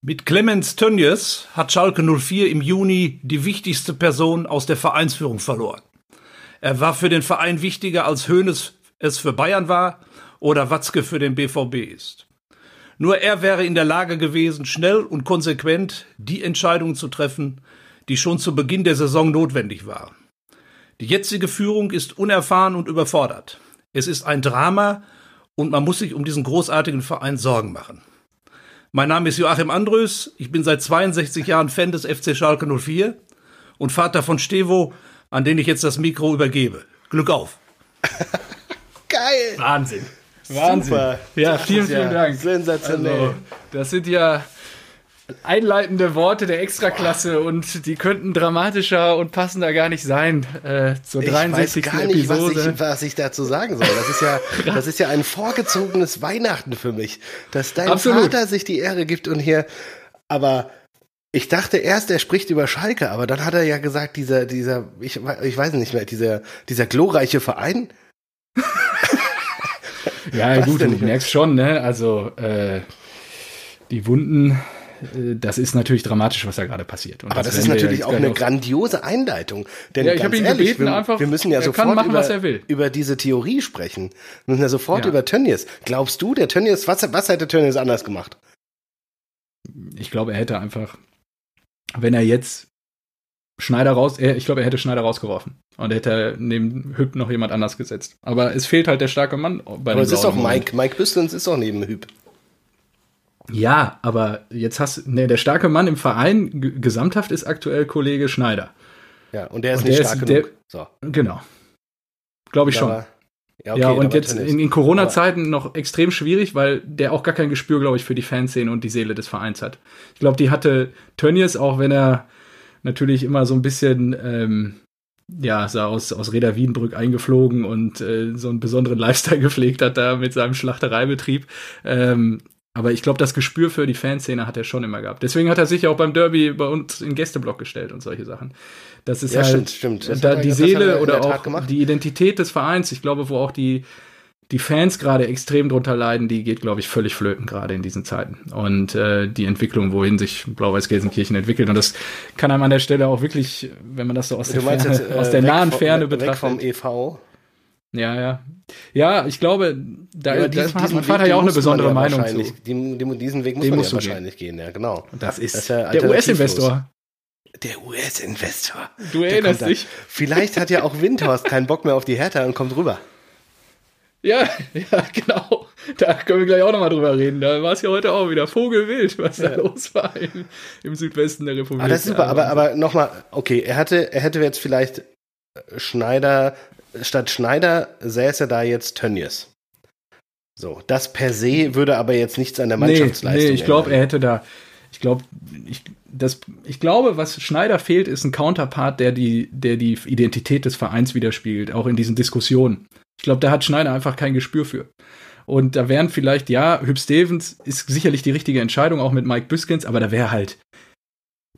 Mit Clemens Tönjes hat Schalke 04 im Juni die wichtigste Person aus der Vereinsführung verloren. Er war für den Verein wichtiger als Hoeneß es für Bayern war oder Watzke für den BVB ist. Nur er wäre in der Lage gewesen, schnell und konsequent die Entscheidungen zu treffen, die schon zu Beginn der Saison notwendig waren. Die jetzige Führung ist unerfahren und überfordert. Es ist ein Drama und man muss sich um diesen großartigen Verein Sorgen machen. Mein Name ist Joachim Andrös. Ich bin seit 62 Jahren Fan des FC Schalke 04 und Vater von Stevo, an den ich jetzt das Mikro übergebe. Glück auf. Geil. Wahnsinn. Wahnsinn. Super. Ja, vielen, vielen ja Dank. Sensationell. Also, das sind ja einleitende Worte der Extraklasse und die könnten dramatischer und passender gar nicht sein äh, zur 63. Ich weiß gar nicht, Episode. Was ich, was ich dazu sagen soll. Das ist ja, das ist ja ein vorgezogenes Weihnachten für mich, dass dein Absolut. Vater sich die Ehre gibt und hier, aber ich dachte erst, er spricht über Schalke, aber dann hat er ja gesagt, dieser, dieser, ich, ich weiß nicht mehr, dieser, dieser glorreiche Verein. ja, was gut, du merkst schon, ne? Also, äh, die Wunden das ist natürlich dramatisch, was da gerade passiert. Und Aber das, das ist natürlich auch eine grandiose Einleitung. Denn ja, ich habe ihn ehrlich, gebeten, wir, einfach, wir müssen ja sofort machen, über, über, diese Theorie sprechen. Wir müssen ja sofort ja. über Tönnies. Glaubst du, der Tönnies, was, was hätte Tönnies anders gemacht? Ich glaube, er hätte einfach, wenn er jetzt Schneider raus, ich glaube, er hätte Schneider rausgeworfen. Und hätte neben Hüb noch jemand anders gesetzt. Aber es fehlt halt der starke Mann bei Aber es ist auch Mike, Mike Büstens ist auch neben Hüb. Ja, aber jetzt hast ne, der starke Mann im Verein gesamthaft ist aktuell Kollege Schneider. Ja, und der ist und nicht der stark ist, genug. Der, so. Genau. Glaube ich schon. Aber, ja, okay, ja, und jetzt in, in Corona-Zeiten noch extrem schwierig, weil der auch gar kein Gespür, glaube ich, für die Fanszene und die Seele des Vereins hat. Ich glaube, die hatte Tönnies, auch wenn er natürlich immer so ein bisschen, ähm, ja, sah aus, aus Reda Wiedenbrück eingeflogen und äh, so einen besonderen Lifestyle gepflegt hat da mit seinem Schlachtereibetrieb. Ähm, aber ich glaube, das Gespür für die Fanszene hat er schon immer gehabt. Deswegen hat er sich auch beim Derby bei uns in Gästeblock gestellt und solche Sachen. Das ist ja, halt stimmt, stimmt. Da die Seele oder auch die Identität des Vereins. Ich glaube, wo auch die die Fans gerade extrem drunter leiden, die geht, glaube ich, völlig flöten gerade in diesen Zeiten. Und äh, die Entwicklung, wohin sich Blau-Weiß-Gelsenkirchen entwickelt. Und das kann einem an der Stelle auch wirklich, wenn man das so aus, der, Ferne, jetzt, äh, aus der nahen Ferne betrachtet. Weg vom EV. Ja, ja. Ja, ich glaube, da, ja, diesen, da hat mein Vater ja auch eine besondere ja Meinung zu. Die, die, diesen Weg muss den man ja wahrscheinlich gehen. gehen, ja, genau. Das ist, das ist ja der US-Investor. Der US-Investor. Du erinnerst dich. Vielleicht hat ja auch Windhorst keinen Bock mehr auf die Hertha und kommt rüber. Ja, ja, genau. Da können wir gleich auch nochmal drüber reden. Da war es ja heute auch wieder Vogelwild, was ja. da los war im, im, Südwesten der Republik. Aber das ist super, aber, aber nochmal, okay, er hatte, er hätte jetzt vielleicht Schneider statt Schneider säße da jetzt Tönnies. So, das per se würde aber jetzt nichts an der Mannschaftsleistung. Nee, nee ich glaube, er hätte da, ich glaube, ich, ich glaube, was Schneider fehlt, ist ein Counterpart, der die, der die Identität des Vereins widerspiegelt, auch in diesen Diskussionen. Ich glaube, da hat Schneider einfach kein Gespür für. Und da wären vielleicht, ja, Hüb Stevens ist sicherlich die richtige Entscheidung, auch mit Mike Büskens, aber da wäre halt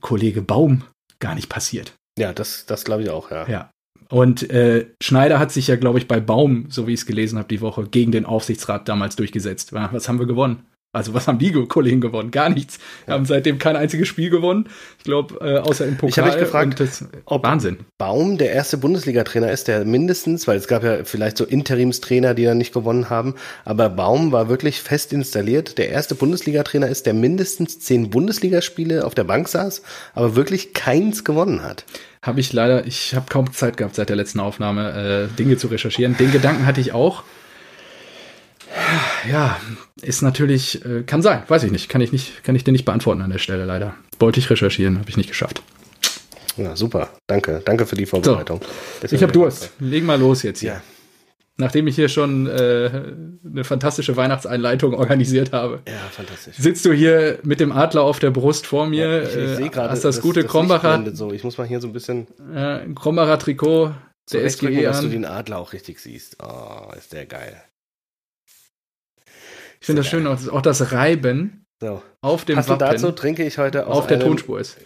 Kollege Baum gar nicht passiert. Ja, das, das glaube ich auch, ja. Ja. Und äh, Schneider hat sich ja, glaube ich, bei Baum, so wie ich es gelesen habe, die Woche gegen den Aufsichtsrat damals durchgesetzt. Was haben wir gewonnen? Also was haben die Kollegen gewonnen? Gar nichts. Wir haben seitdem kein einziges Spiel gewonnen. Ich glaube, äh, außer im Pokal. Ich habe mich gefragt, das, ob Wahnsinn. Baum der erste Bundesliga-Trainer ist, der mindestens, weil es gab ja vielleicht so Interimstrainer, die dann nicht gewonnen haben, aber Baum war wirklich fest installiert. Der erste Bundesliga-Trainer ist, der mindestens zehn Bundesligaspiele auf der Bank saß, aber wirklich keins gewonnen hat habe ich leider, ich habe kaum Zeit gehabt seit der letzten Aufnahme, äh, Dinge zu recherchieren. Den Gedanken hatte ich auch. Ja, ist natürlich, äh, kann sein, weiß ich nicht, kann ich nicht, kann ich dir nicht beantworten an der Stelle leider. Wollte ich recherchieren, habe ich nicht geschafft. Ja, super, danke, danke für die Vorbereitung. So, ich habe Durst. Leg mal los jetzt hier. Ja nachdem ich hier schon äh, eine fantastische Weihnachtseinleitung organisiert habe. Ja, fantastisch. Sitzt du hier mit dem Adler auf der Brust vor mir? Ja, ich, ich sehe gerade, hast das, das gute das Krombacher. So. Ich muss mal hier so ein bisschen. Äh, Krombacher Trikot der SGE an. dass du den Adler auch richtig siehst. Oh, ist der geil. Ich finde das schön, auch, das Reiben so. Auf dem Passend Wappen, dazu trinke ich heute Auf der Tonspur ist.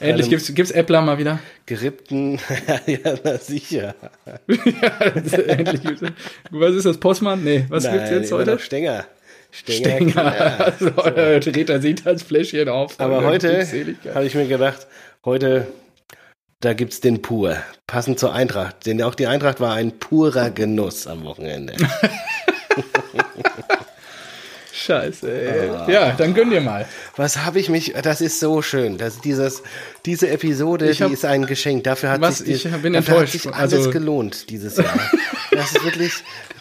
Endlich gibt's, gibt's Äppler mal wieder. Gerippten, ja, na sicher. ja, endlich gibt's. Was ist das, Postmann? Nee, was Nein, gibt's jetzt heute? Stenger. Stenger. Stenger. Also, ja. dreht er sich das Fläschchen auf. Aber heute habe ich mir gedacht, heute, da gibt es den Pur. Passend zur Eintracht. Denn auch die Eintracht war ein purer Genuss am Wochenende. Scheiße, ey. Ah. Ja, dann gönn dir mal. Was habe ich mich, das ist so schön, dass dieses, diese Episode, hab, die ist ein Geschenk. Dafür hat was, sich, ich bin enttäuscht. Hat sich alles also, gelohnt dieses Jahr. das ist wirklich,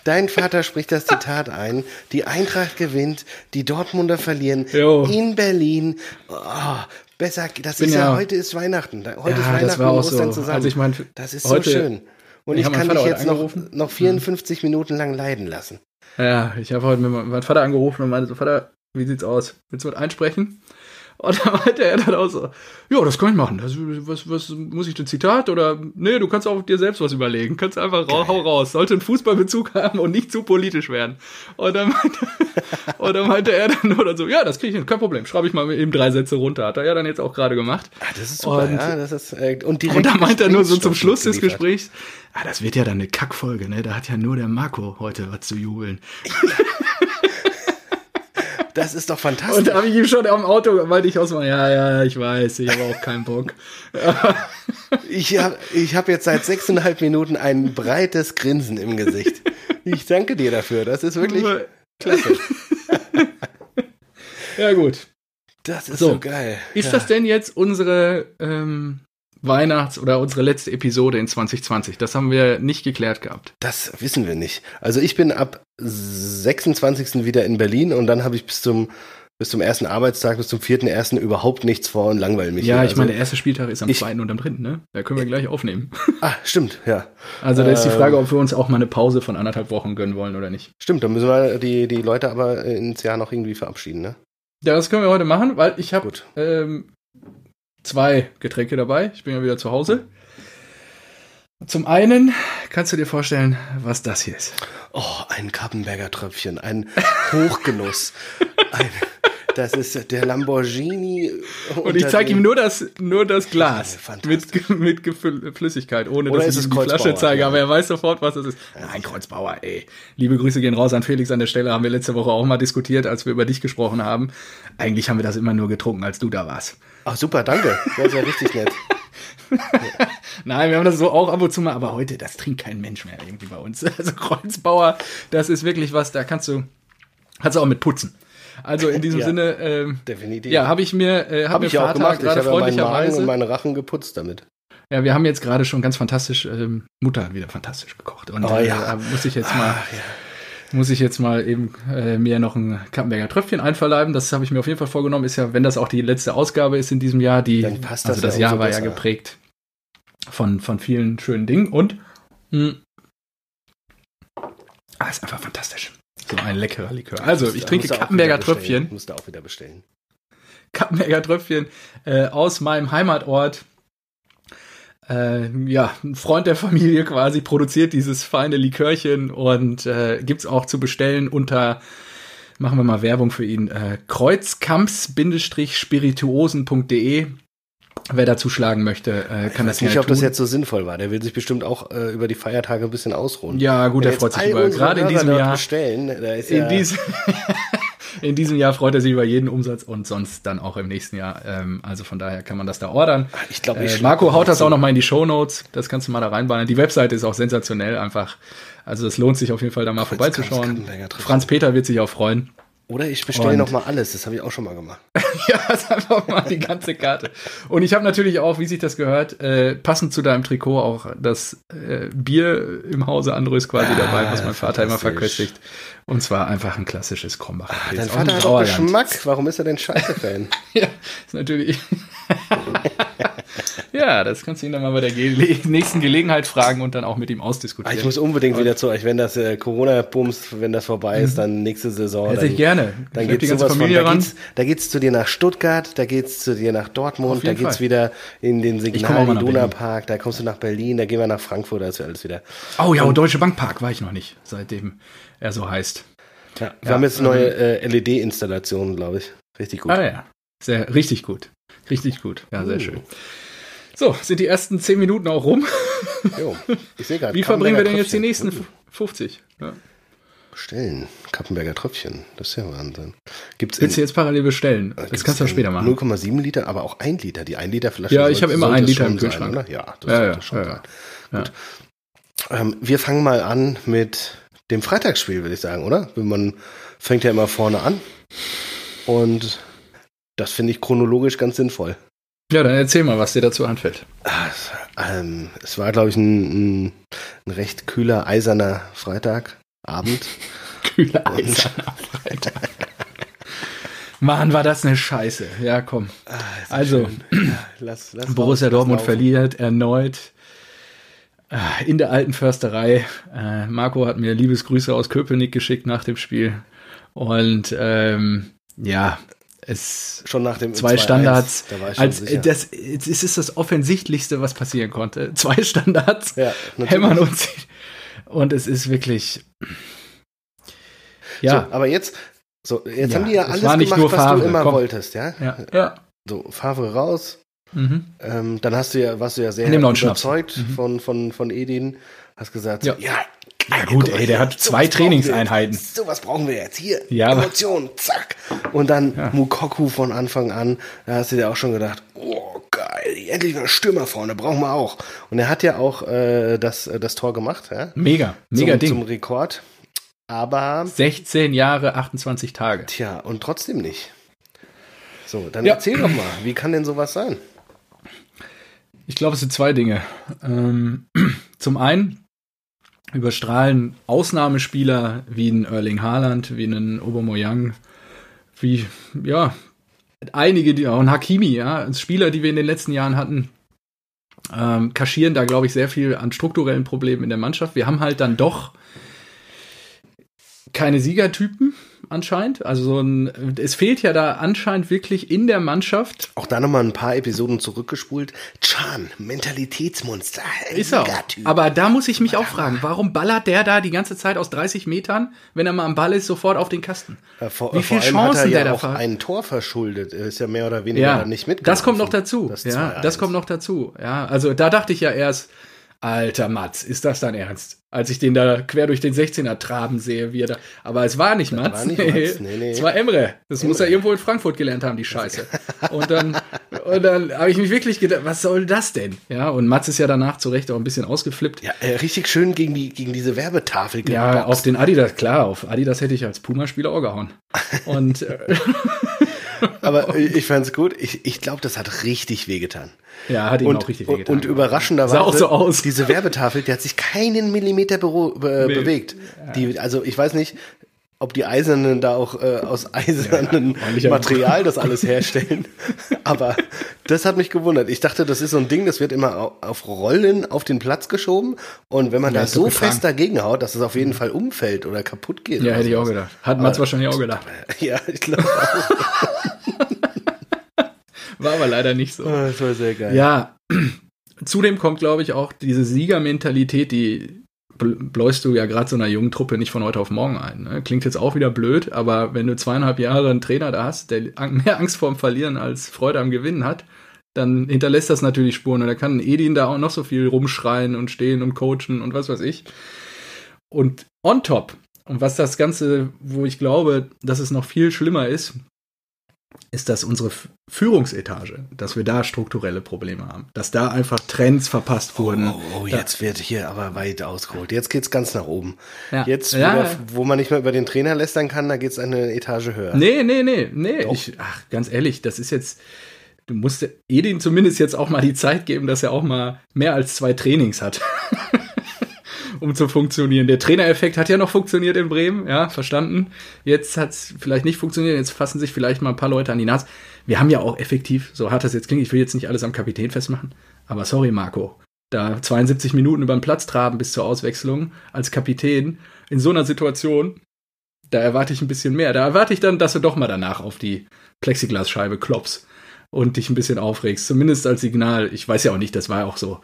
dein Vater spricht das Zitat ein. Die Eintracht gewinnt, die Dortmunder verlieren jo. in Berlin. Oh, besser, das ist ja, ja, heute ist Weihnachten. Heute ja, ist Weihnachten und Ostern so. zusammen. Also ich meine, das ist so schön. Und ich kann dich jetzt noch, noch 54 mhm. Minuten lang leiden lassen. Ja, ich habe heute mit meinem Vater angerufen und meinte so, Vater, wie sieht's aus? Willst du mit einsprechen? Und da meinte er dann auch so, ja, das kann ich machen. Das, was, was muss ich ein Zitat oder nee, du kannst auch dir selbst was überlegen. Kannst einfach ra hau raus. Sollte einen Fußballbezug haben und nicht zu politisch werden. Und dann meinte, und dann meinte er dann nur dann so, ja, das kriege ich hin, kein Problem. Schreibe ich mal eben drei Sätze runter. Hat er ja dann jetzt auch gerade gemacht. Ah, das ist super, und, ja, das ist, äh, und, und da meinte er nur so zum Schluss des Gesprächs, ah, das wird ja dann eine Kackfolge, ne? Da hat ja nur der Marco heute was zu jubeln. Das ist doch fantastisch. Und da habe ich ihm schon am Auto, weil ich aus ja, ja, ich weiß, ich habe auch keinen Bock. ich habe ich hab jetzt seit sechseinhalb Minuten ein breites Grinsen im Gesicht. Ich danke dir dafür. Das ist wirklich klasse. ja, gut. Das ist so, so geil. Ist ja. das denn jetzt unsere ähm, Weihnachts- oder unsere letzte Episode in 2020. Das haben wir nicht geklärt gehabt. Das wissen wir nicht. Also ich bin ab 26. wieder in Berlin und dann habe ich bis zum bis zum ersten Arbeitstag, bis zum vierten ersten überhaupt nichts vor und langweile mich. Ja, hier. ich also, meine, der erste Spieltag ist am ich, zweiten und am dritten, ne? Da können wir gleich aufnehmen. Ah, stimmt, ja. Also da ist die Frage, ob wir uns auch mal eine Pause von anderthalb Wochen gönnen wollen oder nicht. Stimmt, dann müssen wir die, die Leute aber ins Jahr noch irgendwie verabschieden, ne? Ja, das können wir heute machen, weil ich habe ähm, zwei Getränke dabei. Ich bin ja wieder zu Hause. Zum einen kannst du dir vorstellen, was das hier ist. Oh, ein Kappenberger Tröpfchen, ein Hochgenuss. ein, das ist der Lamborghini. Und ich zeige ihm nur das, nur das Glas mit, mit Flüssigkeit, ohne Oder dass ich ihm die Flasche zeige. Ja. Aber er weiß sofort, was das ist. Nein, Kreuzbauer, ey. Liebe Grüße gehen raus an Felix an der Stelle. Haben wir letzte Woche auch mal diskutiert, als wir über dich gesprochen haben. Eigentlich haben wir das immer nur getrunken, als du da warst. Ach super, danke. Das ist ja richtig nett. Nein, wir haben das so auch ab und zu mal, aber heute, das trinkt kein Mensch mehr irgendwie bei uns. Also Kreuzbauer, das ist wirklich was, da kannst du, kannst du auch mit putzen. Also in diesem ja, Sinne, ähm, definitiv. Ja, habe ich mir, äh, habe hab ich auch gemacht. Ich habe freundlicherweise meinen und meine Rachen geputzt damit. Ja, wir haben jetzt gerade schon ganz fantastisch, ähm, Mutter hat wieder fantastisch gekocht. Und oh, ja. äh, muss ich jetzt mal. Ah, ja muss ich jetzt mal eben äh, mir noch ein Kappenberger Tröpfchen einverleiben. Das habe ich mir auf jeden Fall vorgenommen. Ist ja, wenn das auch die letzte Ausgabe ist in diesem Jahr, die, Dann passt das also das Jahr war besser. ja geprägt von, von vielen schönen Dingen und mh, hm, ah, ist einfach fantastisch. So ein leckerer Likör. Also, ich trinke Kappenberger Tröpfchen. Musst du auch wieder bestellen. Kappenberger Tröpfchen äh, aus meinem Heimatort äh, ja, ein Freund der Familie quasi produziert dieses feine Likörchen und äh, gibt's auch zu bestellen unter machen wir mal Werbung für ihn äh, kreuzkamps-spirituosen.de Wer dazu schlagen möchte, äh, kann das nicht. Ich ob das jetzt so sinnvoll war. Der will sich bestimmt auch äh, über die Feiertage ein bisschen ausruhen. Ja, gut, der freut sich über. Gerade in diesem Jahr. Bestellen, da in ja diesem in diesem Jahr freut er sich über jeden Umsatz und sonst dann auch im nächsten Jahr. Ähm, also von daher kann man das da ordern. Ich glaube, äh, Marco haut das auch noch mal in die Show Notes. Das kannst du mal da reinbauen. Die Webseite ist auch sensationell einfach. Also es lohnt sich auf jeden Fall da mal Kreuz vorbeizuschauen. Franz Peter wird sich auch freuen. Oder ich bestelle noch mal alles, das habe ich auch schon mal gemacht. ja, ist einfach mal die ganze Karte. Und ich habe natürlich auch, wie sich das gehört, äh, passend zu deinem Trikot auch das äh, Bier im Hause Andres quasi ah, dabei, was mein Vater immer verköstigt. Und zwar einfach ein klassisches Krombacher ah, Dein Vater hat auch Geschmack. Warum ist er denn Schalke-Fan? ja, ist natürlich. ja, das kannst du ihn dann mal bei der Ge nächsten Gelegenheit fragen und dann auch mit ihm ausdiskutieren. Ah, ich muss unbedingt und wieder zu euch, wenn das äh, Corona-Bums, wenn das vorbei ist, mhm. dann nächste Saison. Hätte ich gerne. Dann geht die ganze Familie von, da geht's, da geht's zu dir nach Stuttgart, da geht's zu dir nach Dortmund, da geht's Fall. wieder in den Signal Iduna Park, da kommst du nach Berlin, da gehen wir nach Frankfurt, da ist alles wieder. Oh ja, und Deutsche Bank Park war ich noch nicht, seitdem er so heißt. Ja, wir ja, haben jetzt neue ähm, äh, LED-Installationen, glaube ich. Richtig gut. Ah ja, sehr, richtig gut. Richtig gut. Ja, sehr uh. schön. So, sind die ersten zehn Minuten auch rum? Jo, ich sehe gerade. Wie verbringen wir denn jetzt die nächsten 50? Ja. bestellen. Kappenberger Tröpfchen. Das ist ja Wahnsinn. Gibt's Willst du jetzt parallel bestellen? Äh, das kannst du später machen. 0,7 Liter, aber auch 1 Liter. Die 1 Liter Flasche. Ja, ich habe immer 1 Liter im Kühlschrank. Sein, ja, das ja, ja, schon ja, ja. Gut. Ähm, wir fangen mal an mit dem Freitagsspiel, würde ich sagen, oder? Man fängt ja immer vorne an. Und das finde ich chronologisch ganz sinnvoll. Ja, dann erzähl mal, was dir dazu anfällt. Ähm, es war, glaube ich, ein, ein, ein, recht kühler, eiserner Freitagabend. kühler, eiserner Freitag. Mann, war das eine Scheiße. Ja, komm. Ah, also, lass, lass Borussia Dortmund verliert erneut in der alten Försterei. Äh, Marco hat mir Liebesgrüße aus Köpenick geschickt nach dem Spiel. Und ähm, ja, es schon nach dem zwei Standards. Da als, das, es ist das offensichtlichste, was passieren konnte. Zwei Standards ja, hämmern uns und es ist wirklich. Ja, so, aber jetzt, so jetzt ja, haben die ja alles gemacht, was Favre, du immer komm. wolltest, ja? Ja. ja. So Favre raus. Mhm. Ähm, dann hast du ja, warst du ja sehr überzeugt mhm. von, von, von Edin. Hast gesagt, ja, ja ja gut, ey, der hat zwei so Trainingseinheiten. So was brauchen wir jetzt. Hier, ja, Emotionen, zack. Und dann ja. Mukoku von Anfang an. Da hast du dir auch schon gedacht, oh geil, endlich ein Stürmer vorne, brauchen wir auch. Und er hat ja auch äh, das, äh, das Tor gemacht. Ja? Mega, mega zum, Ding. Zum Rekord. Aber. 16 Jahre, 28 Tage. Tja, und trotzdem nicht. So, dann ja. erzähl doch mal, wie kann denn sowas sein? Ich glaube, es sind zwei Dinge. Ähm, zum einen überstrahlen Ausnahmespieler wie ein Erling Haaland, wie ein Aubameyang, wie, ja, einige, die, auch ein Hakimi, ja, Spieler, die wir in den letzten Jahren hatten, ähm, kaschieren da, glaube ich, sehr viel an strukturellen Problemen in der Mannschaft. Wir haben halt dann doch keine Siegertypen, anscheinend. Also so ein, es fehlt ja da anscheinend wirklich in der Mannschaft. Auch da nochmal ein paar Episoden zurückgespult. Chan, Mentalitätsmonster. Ist er. Aber da muss ich mich auch fragen, warum ballert der da die ganze Zeit aus 30 Metern, wenn er mal am Ball ist, sofort auf den Kasten? Ja, vor, Wie viele Chancen hat er ja der auch da ein Tor verschuldet. Er ist ja mehr oder weniger ja, nicht mit. Das kommt noch dazu. Das ja, das kommt noch dazu. Ja, also da dachte ich ja erst, Alter Mats, ist das dein Ernst? Als ich den da quer durch den 16er traben sehe, wie er da. Aber es war nicht Mats. War nicht Mats. Nee, nee. Es war Emre. Das Emre. muss er irgendwo in Frankfurt gelernt haben, die Scheiße. Und dann, und dann habe ich mich wirklich gedacht, was soll das denn? Ja, und Mats ist ja danach zu Recht auch ein bisschen ausgeflippt. Ja, äh, richtig schön gegen, die, gegen diese Werbetafel geboxt. Ja, auf den Adidas, klar, auf Adidas hätte ich als Puma-Spieler auch gehauen. Und. Äh, Aber ich fand's gut. Ich, ich glaube, das hat richtig wehgetan. Ja, hat ihm und, auch richtig wehgetan. Und überraschenderweise, auch so aus. diese Werbetafel, die hat sich keinen Millimeter be be nee. bewegt. Die, also ich weiß nicht, ob die Eisernen da auch äh, aus eisernen ja, Material das alles herstellen. Aber das hat mich gewundert. Ich dachte, das ist so ein Ding, das wird immer auf Rollen auf den Platz geschoben. Und wenn man ja, da so fest dagegen haut, dass es auf jeden Fall umfällt oder kaputt geht. Ja, hätte ich auch gedacht. Hat Mats wahrscheinlich auch gedacht. Ja, ich glaube auch. War aber leider nicht so. Oh, das war sehr geil. Ja, zudem kommt, glaube ich, auch diese Siegermentalität, die bläust du ja gerade so einer jungen Truppe nicht von heute auf morgen ein. Ne? Klingt jetzt auch wieder blöd, aber wenn du zweieinhalb Jahre einen Trainer da hast, der mehr Angst vorm Verlieren als Freude am Gewinnen hat, dann hinterlässt das natürlich Spuren. Und da kann Edin da auch noch so viel rumschreien und stehen und coachen und was weiß ich. Und on top, und was das Ganze, wo ich glaube, dass es noch viel schlimmer ist, ist das unsere Führungsetage, dass wir da strukturelle Probleme haben, dass da einfach Trends verpasst wurden. Oh, oh, oh jetzt wird hier aber weit ausgeholt. Jetzt geht's ganz nach oben. Ja. Jetzt, wo, ja. der, wo, man nicht mehr über den Trainer lästern kann, da geht's eine Etage höher. Nee, nee, nee, nee. Ich, ach, ganz ehrlich, das ist jetzt, du musst Edin zumindest jetzt auch mal die Zeit geben, dass er auch mal mehr als zwei Trainings hat. um zu funktionieren. Der Trainereffekt hat ja noch funktioniert in Bremen, ja, verstanden. Jetzt hat es vielleicht nicht funktioniert, jetzt fassen sich vielleicht mal ein paar Leute an die Nase. Wir haben ja auch effektiv, so hart das jetzt klingt, ich will jetzt nicht alles am Kapitän festmachen, aber sorry, Marco. Da 72 Minuten über den Platz traben bis zur Auswechslung als Kapitän in so einer Situation, da erwarte ich ein bisschen mehr. Da erwarte ich dann, dass du doch mal danach auf die Plexiglasscheibe klopfst und dich ein bisschen aufregst. Zumindest als Signal. Ich weiß ja auch nicht, das war ja auch so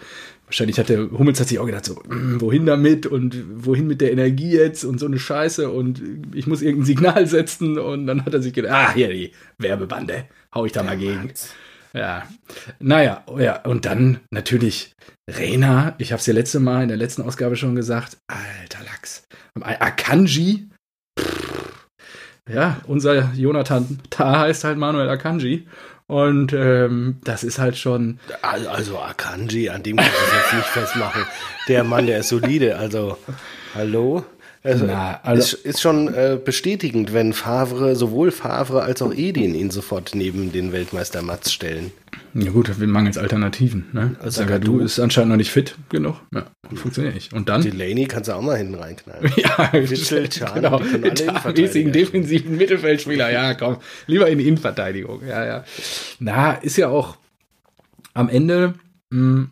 wahrscheinlich hat der Hummels hat sich auch gedacht, so, hm, wohin damit und wohin mit der Energie jetzt und so eine Scheiße und ich muss irgendein Signal setzen und dann hat er sich gedacht, ah, hier die Werbebande, hau ich da mal gegen. Ja, naja, ja, und dann natürlich Rena, ich habe es ja letzte Mal in der letzten Ausgabe schon gesagt, alter Lachs. Akanji, ja, unser Jonathan Ta heißt halt Manuel Akanji. Und ähm, das ist halt schon. Also Akanji, an dem kann ich jetzt nicht festmachen. Der Mann, der ist solide. Also, hallo? Also, Na, also ist, ist schon äh, bestätigend, wenn Favre, sowohl Favre als auch Edin ihn sofort neben den Weltmeister Matz stellen. Ja gut, wir mangels Alternativen. Ne? Also du ist anscheinend noch nicht fit genug. Ja, funktioniert nicht. Und dann? Delaney kannst du auch mal hinten reinknallen. ja, Witzel, Chan, genau. mäßigen defensiven Mittelfeldspieler. Ja, komm, lieber in die Innenverteidigung. Ja, ja. Na, ist ja auch am Ende mh, hm,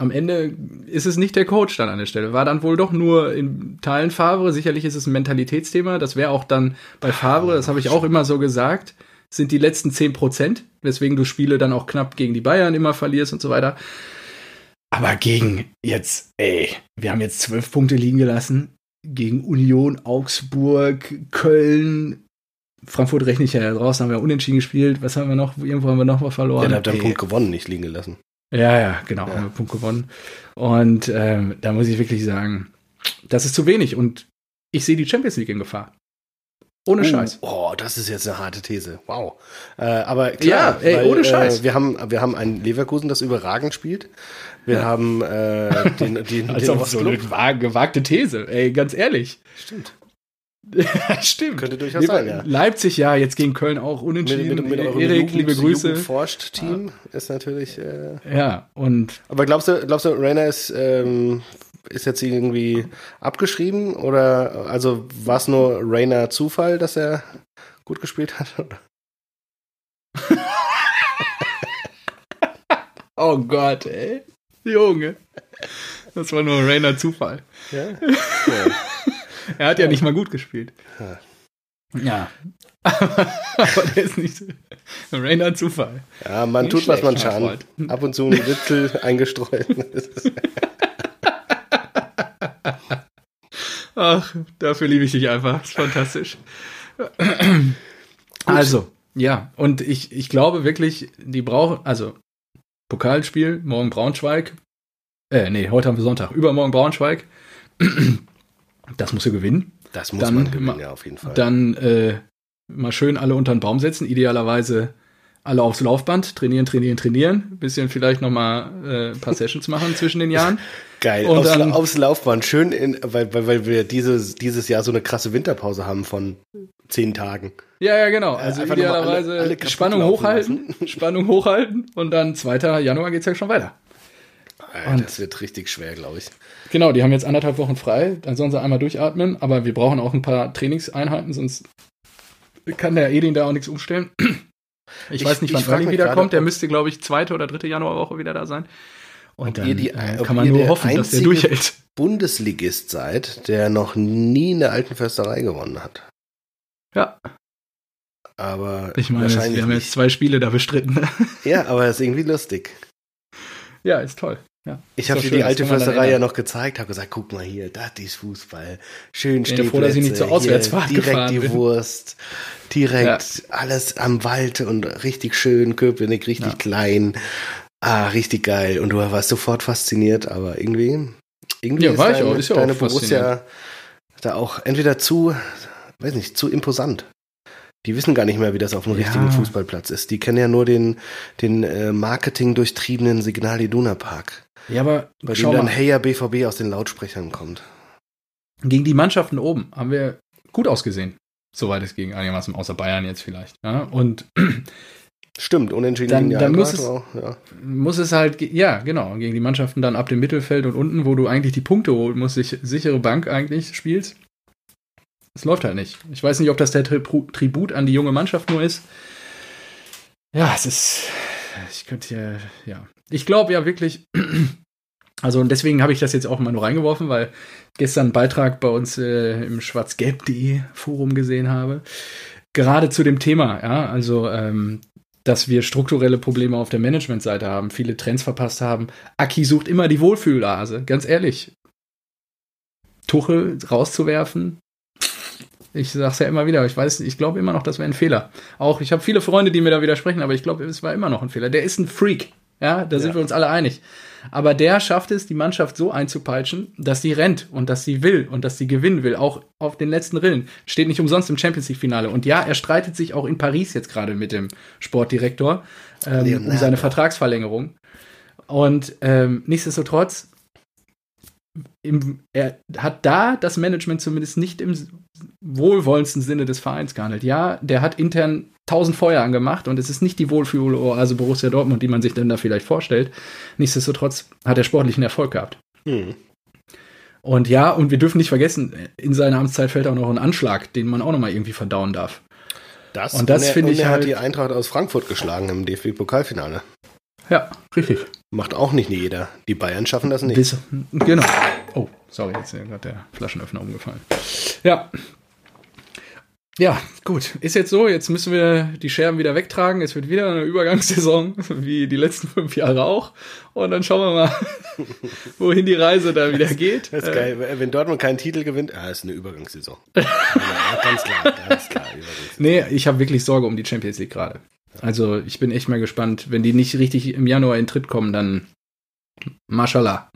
am Ende ist es nicht der Coach dann an der Stelle. War dann wohl doch nur in Teilen Favre. Sicherlich ist es ein Mentalitätsthema. Das wäre auch dann bei Favre, das habe ich auch immer so gesagt, sind die letzten 10 Prozent, weswegen du Spiele dann auch knapp gegen die Bayern immer verlierst und so weiter. Aber gegen jetzt, ey, wir haben jetzt zwölf Punkte liegen gelassen. Gegen Union, Augsburg, Köln, Frankfurt rechne ich ja draußen, haben wir unentschieden gespielt. Was haben wir noch? Irgendwo haben wir noch mal verloren. Ja, da habt ihr einen Punkt gewonnen, nicht liegen gelassen. Ja, ja, genau, ja. haben wir Punkt gewonnen. Und ähm, da muss ich wirklich sagen, das ist zu wenig. Und ich sehe die Champions League in Gefahr. Ohne oh, Scheiß. Oh, das ist jetzt eine harte These. Wow. Äh, aber klar, ja, ey, weil, ohne Scheiß. Äh, wir, haben, wir haben ein Leverkusen, das überragend spielt. Wir ja. haben äh, den, den, Als den so eine gewagte These, ey, ganz ehrlich. Stimmt. Stimmt. Könnte durchaus sein, ja. Leipzig ja, jetzt gegen Köln auch unentschieden. Mit, mit, mit Erik, liebe Grüße. Forscht-Team ja. ist natürlich. Äh, ja, und. Aber glaubst du, glaubst du, Rainer ist ähm, ist jetzt irgendwie abgeschrieben oder also war es nur Rainer Zufall, dass er gut gespielt hat? oh Gott, ey. Junge. Das war nur Rainer Zufall. Ja? ja. Er hat ja. nicht mal gut gespielt. Ja. Aber der ist nicht Rainer Zufall. Ja, man nicht tut, schlecht, was man kann. Ab und zu ein Witzel eingestreut. Ach, dafür liebe ich dich einfach. Das ist fantastisch. also, ja, und ich, ich glaube wirklich, die brauchen, also Pokalspiel, morgen Braunschweig. Äh, nee, heute haben wir Sonntag. Übermorgen Braunschweig. Das muss du gewinnen. Das muss dann, man gewinnen, ja, auf jeden Fall. Dann äh, mal schön alle unter den Baum setzen. Idealerweise alle aufs Laufband, trainieren, trainieren, trainieren. Bisschen vielleicht nochmal äh, ein paar Sessions machen zwischen den Jahren. Geil, und aufs, dann, aufs Laufband. Schön, in, weil, weil, weil wir dieses, dieses Jahr so eine krasse Winterpause haben von zehn Tagen. Ja, ja, genau. Äh, also idealerweise alle, alle Spannung hochhalten, Spannung hochhalten und dann 2. Januar geht's ja schon weiter. Alter, das wird richtig schwer, glaube ich. Genau, die haben jetzt anderthalb Wochen frei, dann sollen sie einmal durchatmen, aber wir brauchen auch ein paar Trainingseinheiten, sonst kann der Edin da auch nichts umstellen. Ich, ich weiß nicht, wann Erling wiederkommt. Der müsste, glaube ich, zweite oder dritte Januarwoche wieder da sein. Und dann die, äh, kann man nur hoffen, dass der durchhält. Bundesligist seid, der noch nie in der alten Försterei gewonnen hat. Ja. Aber ich meine, wir haben jetzt zwei Spiele da bestritten. Ja, aber ist irgendwie lustig. Ja, ist toll. Ja, ich habe dir die alte Försterei ja noch gezeigt, habe gesagt, guck mal hier, das ist Fußball. Schön steht. froh, dass ich nicht zur Auswärtsfahrt hier, Direkt die bin. Wurst, direkt ja. alles am Wald und richtig schön, Köpenick richtig ja. klein. Ah, richtig geil. Und du warst sofort fasziniert, aber irgendwie, irgendwie ja, ist, dein, auch, ist ja deine Borussia da auch entweder zu, weiß nicht, zu imposant. Die wissen gar nicht mehr, wie das auf einem ja. richtigen Fußballplatz ist. Die kennen ja nur den, den äh, Marketing durchtriebenen Signal Iduna Park. Ja, aber bei dem dann Heya BVB aus den Lautsprechern kommt. Gegen die Mannschaften oben haben wir gut ausgesehen. Soweit es gegen einigermaßen, außer Bayern jetzt vielleicht. Ja, und Stimmt, unentschieden dann, dann muss, es, auch, ja. muss es halt, ja, genau, gegen die Mannschaften dann ab dem Mittelfeld und unten, wo du eigentlich die Punkte holen musst, sich sichere Bank eigentlich spielst. Es läuft halt nicht. Ich weiß nicht, ob das der Tribut an die junge Mannschaft nur ist. Ja, es ist, ich könnte hier, ja. Ich glaube ja wirklich, also und deswegen habe ich das jetzt auch mal nur reingeworfen, weil gestern einen Beitrag bei uns äh, im schwarzgelb.de Forum gesehen habe. Gerade zu dem Thema, ja, also ähm, dass wir strukturelle Probleme auf der Managementseite haben, viele Trends verpasst haben. Aki sucht immer die Wohlfühlase, ganz ehrlich. Tuchel rauszuwerfen, ich sag's ja immer wieder, ich weiß, ich glaube immer noch, das wäre ein Fehler. Auch ich habe viele Freunde, die mir da widersprechen, aber ich glaube, es war immer noch ein Fehler. Der ist ein Freak. Ja, da sind wir uns alle einig. Aber der schafft es, die Mannschaft so einzupeitschen, dass sie rennt und dass sie will und dass sie gewinnen will, auch auf den letzten Rillen. Steht nicht umsonst im Champions League-Finale. Und ja, er streitet sich auch in Paris jetzt gerade mit dem Sportdirektor ähm, um seine Vertragsverlängerung. Und ähm, nichtsdestotrotz, im, er hat da das Management zumindest nicht im wohlwollendsten Sinne des Vereins gehandelt. Ja, der hat intern tausend Feuer angemacht und es ist nicht die Wohlfühloase Borussia Dortmund, die man sich dann da vielleicht vorstellt. Nichtsdestotrotz hat er sportlichen Erfolg gehabt. Hm. Und ja, und wir dürfen nicht vergessen, in seiner Amtszeit fällt auch noch ein Anschlag, den man auch noch mal irgendwie verdauen darf. Das und das finde ich. Er halt, hat die Eintracht aus Frankfurt geschlagen im DFB-Pokalfinale. Ja, richtig. Macht auch nicht jeder. Die Bayern schaffen das nicht. Bis, genau. Oh, sorry, jetzt ist gerade der Flaschenöffner umgefallen. Ja, ja, gut. Ist jetzt so, jetzt müssen wir die Scherben wieder wegtragen. Es wird wieder eine Übergangssaison, wie die letzten fünf Jahre auch. Und dann schauen wir mal, wohin die Reise da wieder geht. Das ist geil. Wenn Dortmund keinen Titel gewinnt, ah, ist eine Übergangssaison. ja, ganz klar, ganz klar. Nee, ich habe wirklich Sorge um die Champions League gerade. Also ich bin echt mal gespannt. Wenn die nicht richtig im Januar in Tritt kommen, dann Mashallah.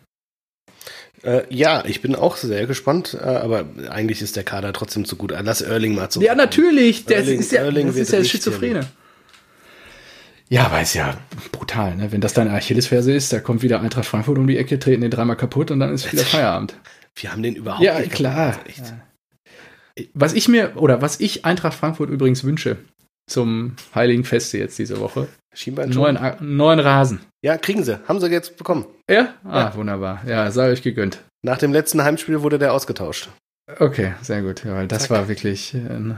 Äh, ja, ich bin auch sehr gespannt, äh, aber eigentlich ist der Kader trotzdem zu gut. Lass Erling mal zu. Ja, natürlich. Der Erling, ist ja, Erling das ist ja Schizophrene. Ja, aber ist ja brutal, ne? Wenn das deine Achillesferse ist, da kommt wieder Eintracht Frankfurt um die Ecke, treten den dreimal kaputt und dann ist wieder Feierabend. Wir haben den überhaupt ja, nicht. Klar. Ja, klar. Was ich mir, oder was ich Eintracht Frankfurt übrigens wünsche, zum Heiligen Feste jetzt diese Woche. Schienbein neuen, neuen Rasen. Ja, kriegen sie. Haben sie jetzt bekommen. Ja? Ah, ja. wunderbar. Ja, sei euch gegönnt. Nach dem letzten Heimspiel wurde der ausgetauscht. Okay, sehr gut. Ja, weil das Zack. war wirklich. Äh,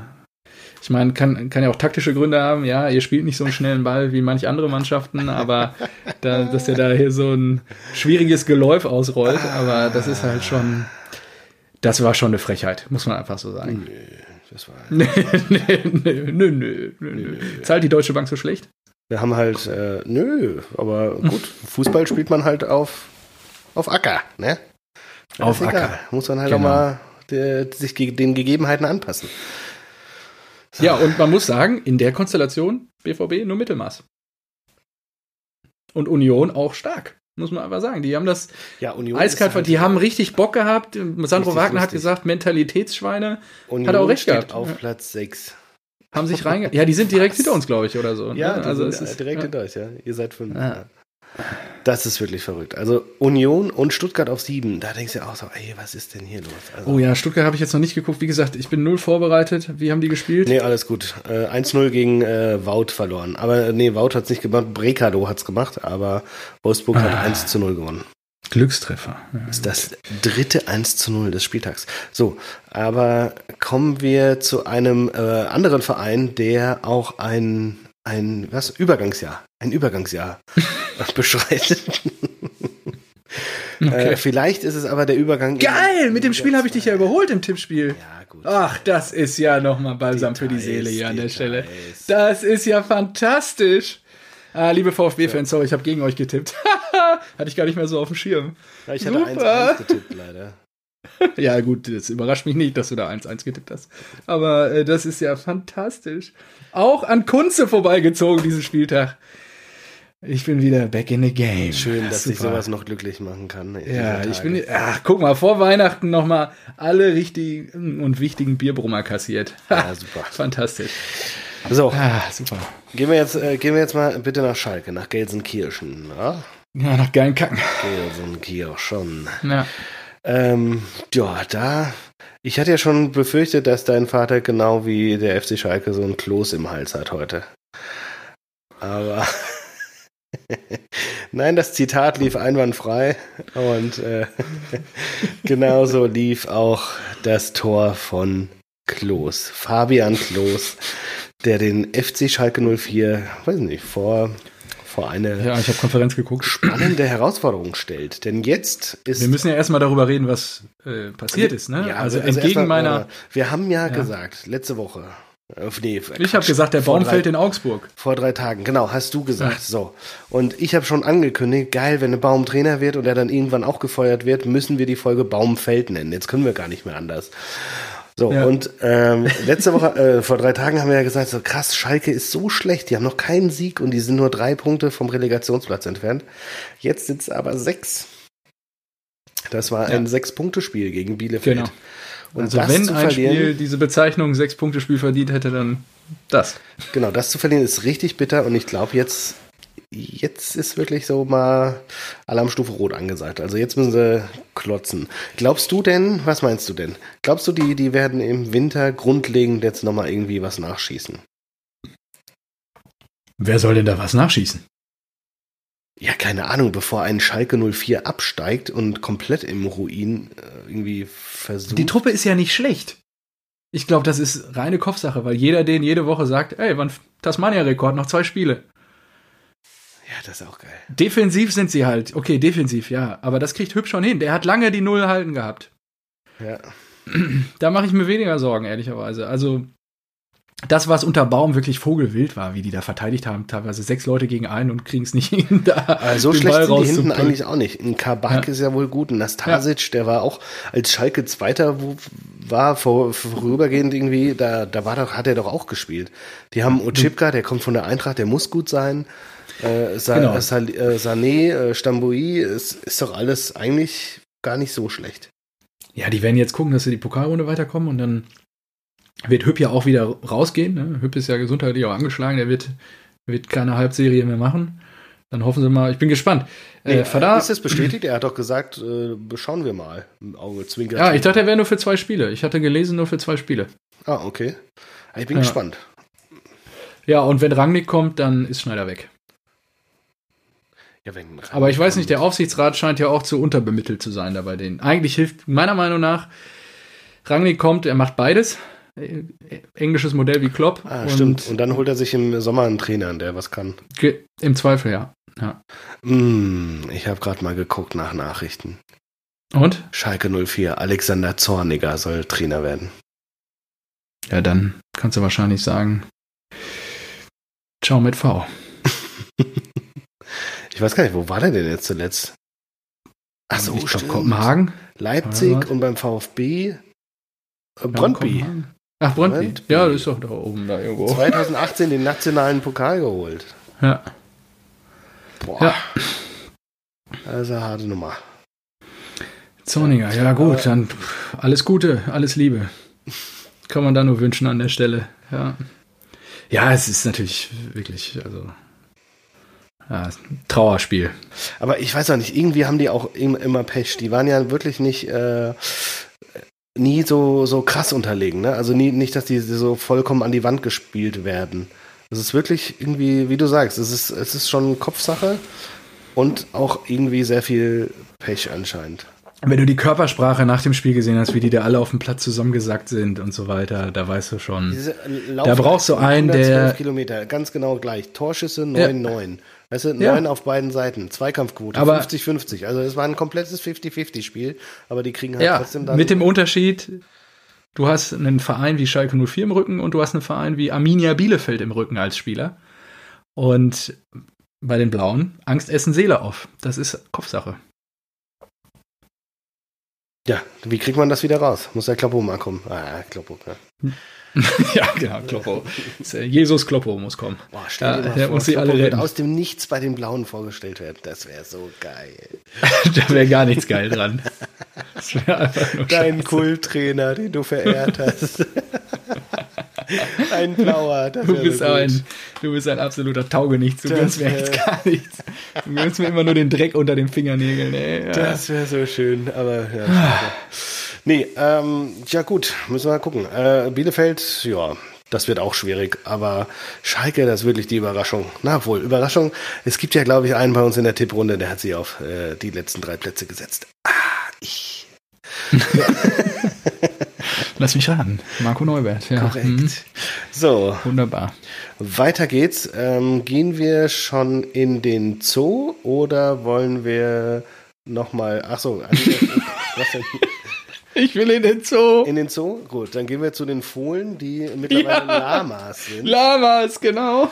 ich meine, kann, kann ja auch taktische Gründe haben. Ja, ihr spielt nicht so einen schnellen Ball wie manche andere Mannschaften, aber da, dass ihr da hier so ein schwieriges Geläuf ausrollt. Aber das ist halt schon. Das war schon eine Frechheit, muss man einfach so sagen. Nee. Das war. nö, nö, nö, nö. Zahlt die Deutsche Bank so schlecht? Wir haben halt, äh, nö, aber gut, Fußball spielt man halt auf, auf Acker, ne? auf Acker. Muss man halt genau. auch mal der, sich den Gegebenheiten anpassen. So. Ja, und man muss sagen, in der Konstellation BVB nur Mittelmaß. Und Union auch stark. Muss man einfach sagen. Die haben das ja, Union eiskalt, halt die haben richtig Bock gehabt. Sandro Wagner lustig. hat gesagt, Mentalitätsschweine. Union hat auch recht gehabt. auf. Platz 6. Haben sich reinge... Ja, die sind direkt hinter uns, glaube ich, oder so. Ja, ne? also es ist, direkt ja. hinter euch, ja. Ihr seid fünf. Ja. Das ist wirklich verrückt. Also Union und Stuttgart auf sieben. Da denkst du auch so, ey, was ist denn hier los? Also, oh ja, Stuttgart habe ich jetzt noch nicht geguckt. Wie gesagt, ich bin null vorbereitet. Wie haben die gespielt? Nee, alles gut. Äh, 1-0 gegen äh, Wout verloren. Aber nee, Wout hat es nicht gemacht. Brekado hat es gemacht. Aber Wolfsburg ah. hat 1 zu 0 gewonnen. Glückstreffer. Das ist das dritte 1 zu 0 des Spieltags. So, aber kommen wir zu einem äh, anderen Verein, der auch ein ein was Übergangsjahr, ein Übergangsjahr beschreitet. Okay. Äh, vielleicht ist es aber der Übergang. Geil! Mit dem Spiel habe ich dich ja überholt im Tippspiel. Ja, gut. Ach, das ist ja nochmal Balsam Details, für die Seele hier an der Stelle. Das ist ja fantastisch. Ah, liebe VfB-Fans, sorry, ich habe gegen euch getippt. hatte ich gar nicht mehr so auf dem Schirm. Ja, ich hatte 1-1 getippt, leider. ja, gut, das überrascht mich nicht, dass du da 1-1 getippt hast. Aber äh, das ist ja fantastisch. Auch an Kunze vorbeigezogen diesen Spieltag. Ich bin wieder back in the game. Schön, dass ich sowas noch glücklich machen kann. Ja, ich bin, ach, guck mal, vor Weihnachten nochmal alle richtigen und wichtigen Bierbrummer kassiert. Ja, super. Fantastisch. So, ah, super. Gehen wir, jetzt, äh, gehen wir jetzt mal bitte nach Schalke, nach Gelsenkirchen. Ja, ja nach geilen Kacken. Gelsenkirchen. Ja. Ähm, ja, da. Ich hatte ja schon befürchtet, dass dein Vater genau wie der FC Schalke so ein Kloß im Hals hat heute. Aber nein, das Zitat lief einwandfrei und äh, genauso lief auch das Tor von Klos. Fabian Klos, der den FC Schalke 04, weiß nicht, vor vor eine ja, ich Konferenz geguckt. spannende Herausforderung stellt. Denn jetzt ist. Wir müssen ja erstmal darüber reden, was äh, passiert ist. Ne? Ja, also, also entgegen mal, meiner. Wir haben ja, ja, gesagt, letzte Woche. Äh, nee, ich habe gesagt, der Baum fällt in Augsburg. Vor drei Tagen, genau, hast du gesagt. So. Und ich habe schon angekündigt, geil, wenn der Baum Trainer wird und er dann irgendwann auch gefeuert wird, müssen wir die Folge Baum fällt nennen. Jetzt können wir gar nicht mehr anders. So, ja. und ähm, letzte Woche, äh, vor drei Tagen haben wir ja gesagt, so krass, Schalke ist so schlecht, die haben noch keinen Sieg und die sind nur drei Punkte vom Relegationsplatz entfernt. Jetzt sind es aber sechs. Das war ein ja. Sechs-Punkte-Spiel gegen Bielefeld. Genau. Und also wenn ein Spiel diese Bezeichnung Sechs-Punkte-Spiel verdient hätte, dann das. Genau, das zu verlieren ist richtig bitter und ich glaube jetzt jetzt ist wirklich so mal Alarmstufe Rot angesagt. Also jetzt müssen sie klotzen. Glaubst du denn, was meinst du denn? Glaubst du, die, die werden im Winter grundlegend jetzt nochmal irgendwie was nachschießen? Wer soll denn da was nachschießen? Ja, keine Ahnung, bevor ein Schalke 04 absteigt und komplett im Ruin äh, irgendwie versucht. Die Truppe ist ja nicht schlecht. Ich glaube, das ist reine Kopfsache, weil jeder den jede Woche sagt, ey, wann Tasmania-Rekord, noch zwei Spiele. Ja, das ist auch geil. Defensiv sind sie halt. Okay, defensiv, ja. Aber das kriegt Hüb schon hin. Der hat lange die Null halten gehabt. Ja. Da mache ich mir weniger Sorgen, ehrlicherweise. Also, das, was unter Baum wirklich Vogelwild war, wie die da verteidigt haben, teilweise sechs Leute gegen einen und kriegen es nicht hin, da. Also so schlecht Ball sind die hinten eigentlich auch nicht. Ein Kabak ja. ist ja wohl gut, ein Nastasic, ja. der war auch als Schalke Zweiter war vor, vorübergehend irgendwie, da, da war doch, hat er doch auch gespielt. Die haben Ochipka, der kommt von der Eintracht, der muss gut sein. Äh, Sa genau. Sa äh, Sané, äh, Stamboui, ist, ist doch alles eigentlich gar nicht so schlecht. Ja, die werden jetzt gucken, dass sie die Pokalrunde weiterkommen und dann wird Hüpp ja auch wieder rausgehen. Ne? Hüpp ist ja gesundheitlich auch angeschlagen, der wird, wird keine Halbserie mehr machen. Dann hoffen sie mal, ich bin gespannt. Nee, äh, Fada, ist das bestätigt? Er hat doch gesagt, äh, schauen wir mal. Auge zwinkert. Ja, ich dachte, er wäre nur für zwei Spiele. Ich hatte gelesen, nur für zwei Spiele. Ah, okay. Ich bin ja. gespannt. Ja, und wenn Rangnick kommt, dann ist Schneider weg. Ja, Aber ich weiß nicht, der Aufsichtsrat scheint ja auch zu unterbemittelt zu sein da bei denen. Eigentlich hilft meiner Meinung nach, Rangnick kommt, er macht beides. Äh, englisches Modell wie Klopp. Ah, und stimmt. Und dann holt er sich im Sommer einen Trainer, der was kann. Im Zweifel, ja. ja. Mm, ich habe gerade mal geguckt nach Nachrichten. Und? Schalke 04, Alexander Zorniger soll Trainer werden. Ja, dann kannst du wahrscheinlich sagen, ciao mit V. Ich weiß gar nicht, wo war der denn jetzt zuletzt? Ach so, ich glaube Kopenhagen. Leipzig und beim VfB äh, Brøndby. Ach, Brøndby. Ja, das ist doch da oben da irgendwo. 2018 den nationalen Pokal geholt. Ja. Boah. Ja. Also harte Nummer. Zorniger, ja gut, dann alles Gute, alles Liebe. Kann man da nur wünschen an der Stelle. Ja. Ja, es ist natürlich wirklich, also ja, Trauerspiel. Aber ich weiß auch nicht, irgendwie haben die auch immer Pech. Die waren ja wirklich nicht äh, nie so, so krass unterlegen. Ne? Also nie, nicht, dass die so vollkommen an die Wand gespielt werden. Es ist wirklich irgendwie, wie du sagst, es ist, es ist schon Kopfsache und auch irgendwie sehr viel Pech anscheinend. Wenn du die Körpersprache nach dem Spiel gesehen hast, wie die da alle auf dem Platz zusammengesackt sind und so weiter, da weißt du schon. da brauchst du einen, der. Kilometer, ganz genau gleich. Torschüsse 9-9. Ja. Weißt du, ja. neun auf beiden Seiten, Zweikampfquote, 50-50. Also es war ein komplettes 50-50-Spiel, aber die kriegen halt ja, trotzdem dann. Mit dem Unterschied, du hast einen Verein wie Schalke 04 im Rücken und du hast einen Verein wie Arminia Bielefeld im Rücken als Spieler. Und bei den Blauen, Angst essen Seele auf. Das ist Kopfsache. Ja, wie kriegt man das wieder raus? Muss der Kloppo mal kommen. Ah, Kloppo, ja. ja, genau, Kloppo. Jesus Kloppo muss kommen. Boah, stell dir ja, mal vor, muss alle retten. aus dem Nichts bei den Blauen vorgestellt werden. Das wäre so geil. da wäre gar nichts geil dran. Das einfach nur Dein Kulttrainer, den du verehrt hast. ein Blauer. du, bist so ein, du bist ein absoluter Taugenichts. Du gönnst mir jetzt gar nichts. Du gönnst mir immer nur den Dreck unter den Fingernägeln. Ey. Ja. Das wäre so schön, aber ja. Nee, ähm, ja gut, müssen wir mal gucken. Äh, Bielefeld, ja, das wird auch schwierig, aber Schalke, das ist wirklich die Überraschung. Na wohl, Überraschung. Es gibt ja, glaube ich, einen bei uns in der Tipprunde, der hat sie auf äh, die letzten drei Plätze gesetzt. Ah, ich. Lass mich ran. Marco Neubert. Ja. Korrekt. Mhm. So. Wunderbar. Weiter geht's. Ähm, gehen wir schon in den Zoo oder wollen wir nochmal. Achso, was denn? Ich will in den Zoo. In den Zoo? Gut, dann gehen wir zu den Fohlen, die mittlerweile ja. Lamas sind. Lamas, genau.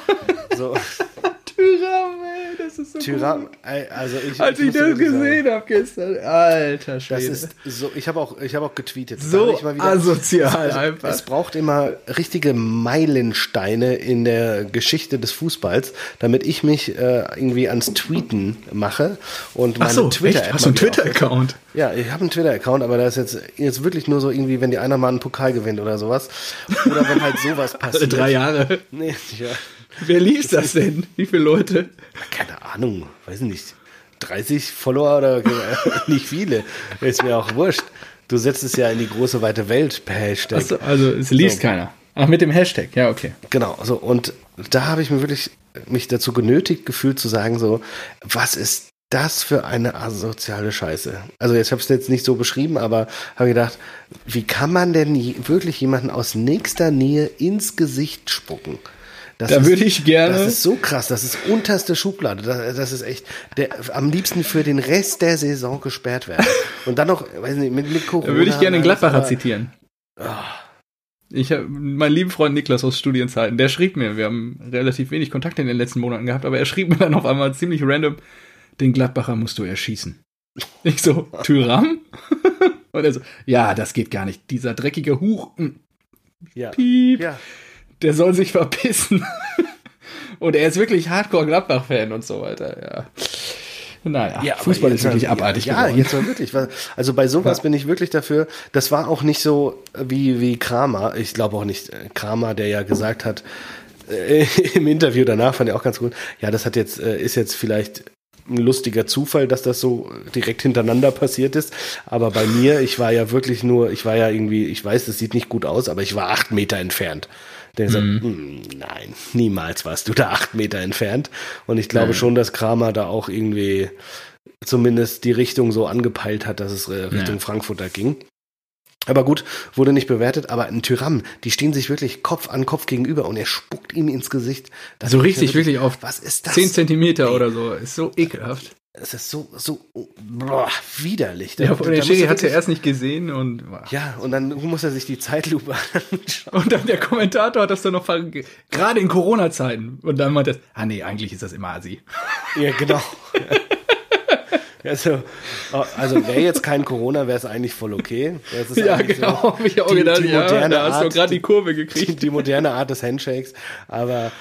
So. Tyramme. das ist so Tyram, also ich, Als ich, ich das gesehen habe gestern, alter Schwede. Das ist so, ich habe auch, ich habe auch getweetet. So wieder, asozial es, einfach. Es braucht immer richtige Meilensteine in der Geschichte des Fußballs, damit ich mich äh, irgendwie ans Tweeten mache und meine so, Twitter-App. Hast du einen Twitter-Account? Ja, ich habe einen Twitter-Account, aber da ist jetzt, jetzt wirklich nur so irgendwie, wenn die einer mal einen Pokal gewinnt oder sowas. Oder wenn halt sowas passiert. Drei Jahre. Nee, ja. Wer liest das denn? Wie viele Leute? Keine Ahnung, weiß nicht. 30 Follower oder nicht viele. Ist mir auch wurscht. Du setzt es ja in die große weite Welt per Hashtag. So, also es liest so. keiner. Ach, mit dem Hashtag, ja, okay. Genau, so und da habe ich mir wirklich mich dazu genötigt gefühlt zu sagen, so, was ist das für eine asoziale Scheiße? Also jetzt habe ich es jetzt nicht so beschrieben, aber habe gedacht, wie kann man denn wirklich jemanden aus nächster Nähe ins Gesicht spucken? Das da würde ich gerne. Das ist so krass, das ist unterste Schublade. Das, das ist echt der, am liebsten für den Rest der Saison gesperrt werden. Und dann noch, weiß nicht, mit, mit Corona. Da würde ich gerne den Gladbacher aber, zitieren. Oh. Ich habe meinen lieben Freund Niklas aus Studienzeiten, der schrieb mir, wir haben relativ wenig Kontakt in den letzten Monaten gehabt, aber er schrieb mir dann auf einmal ziemlich random, den Gladbacher musst du erschießen. Ich so, Tyram? Und er so, ja, das geht gar nicht. Dieser dreckige Huch. Ja. Piep. Ja der soll sich verpissen. und er ist wirklich Hardcore Gladbach-Fan und so weiter, ja. Naja, ja, Fußball ist wirklich abartig. Ja, geworden. jetzt mal wirklich. Also bei sowas ja. bin ich wirklich dafür. Das war auch nicht so wie, wie Kramer. Ich glaube auch nicht äh, Kramer, der ja gesagt hat, äh, im Interview danach fand ich auch ganz gut. Ja, das hat jetzt, äh, ist jetzt vielleicht ein lustiger Zufall, dass das so direkt hintereinander passiert ist. Aber bei mir, ich war ja wirklich nur, ich war ja irgendwie, ich weiß, das sieht nicht gut aus, aber ich war acht Meter entfernt. Der sagt, mhm. nein, niemals warst du da acht Meter entfernt. Und ich glaube mhm. schon, dass Kramer da auch irgendwie zumindest die Richtung so angepeilt hat, dass es äh, Richtung ja. Frankfurter ging. Aber gut, wurde nicht bewertet, aber ein Tyrann, die stehen sich wirklich Kopf an Kopf gegenüber und er spuckt ihm ins Gesicht. Das so richtig, wirklich, auf was ist das? 10 Zentimeter Ey. oder so. Ist so ekelhaft. Es ist so, so boah, widerlich. Da, ja, und der Schiri hat es ja erst nicht gesehen und. Boah. Ja, und dann muss er sich die Zeitlupe anschauen. Und dann der Kommentator hat das dann noch gerade in Corona-Zeiten. Und dann meint er, ah nee, eigentlich ist das immer Asi. Ja, genau. Also, also wäre jetzt kein Corona, wäre es eigentlich voll okay. ja, genau, so ich auch die, gedacht, die ja, da hast du gerade die Kurve gekriegt. Die, die, moderne Art des Handshakes, aber...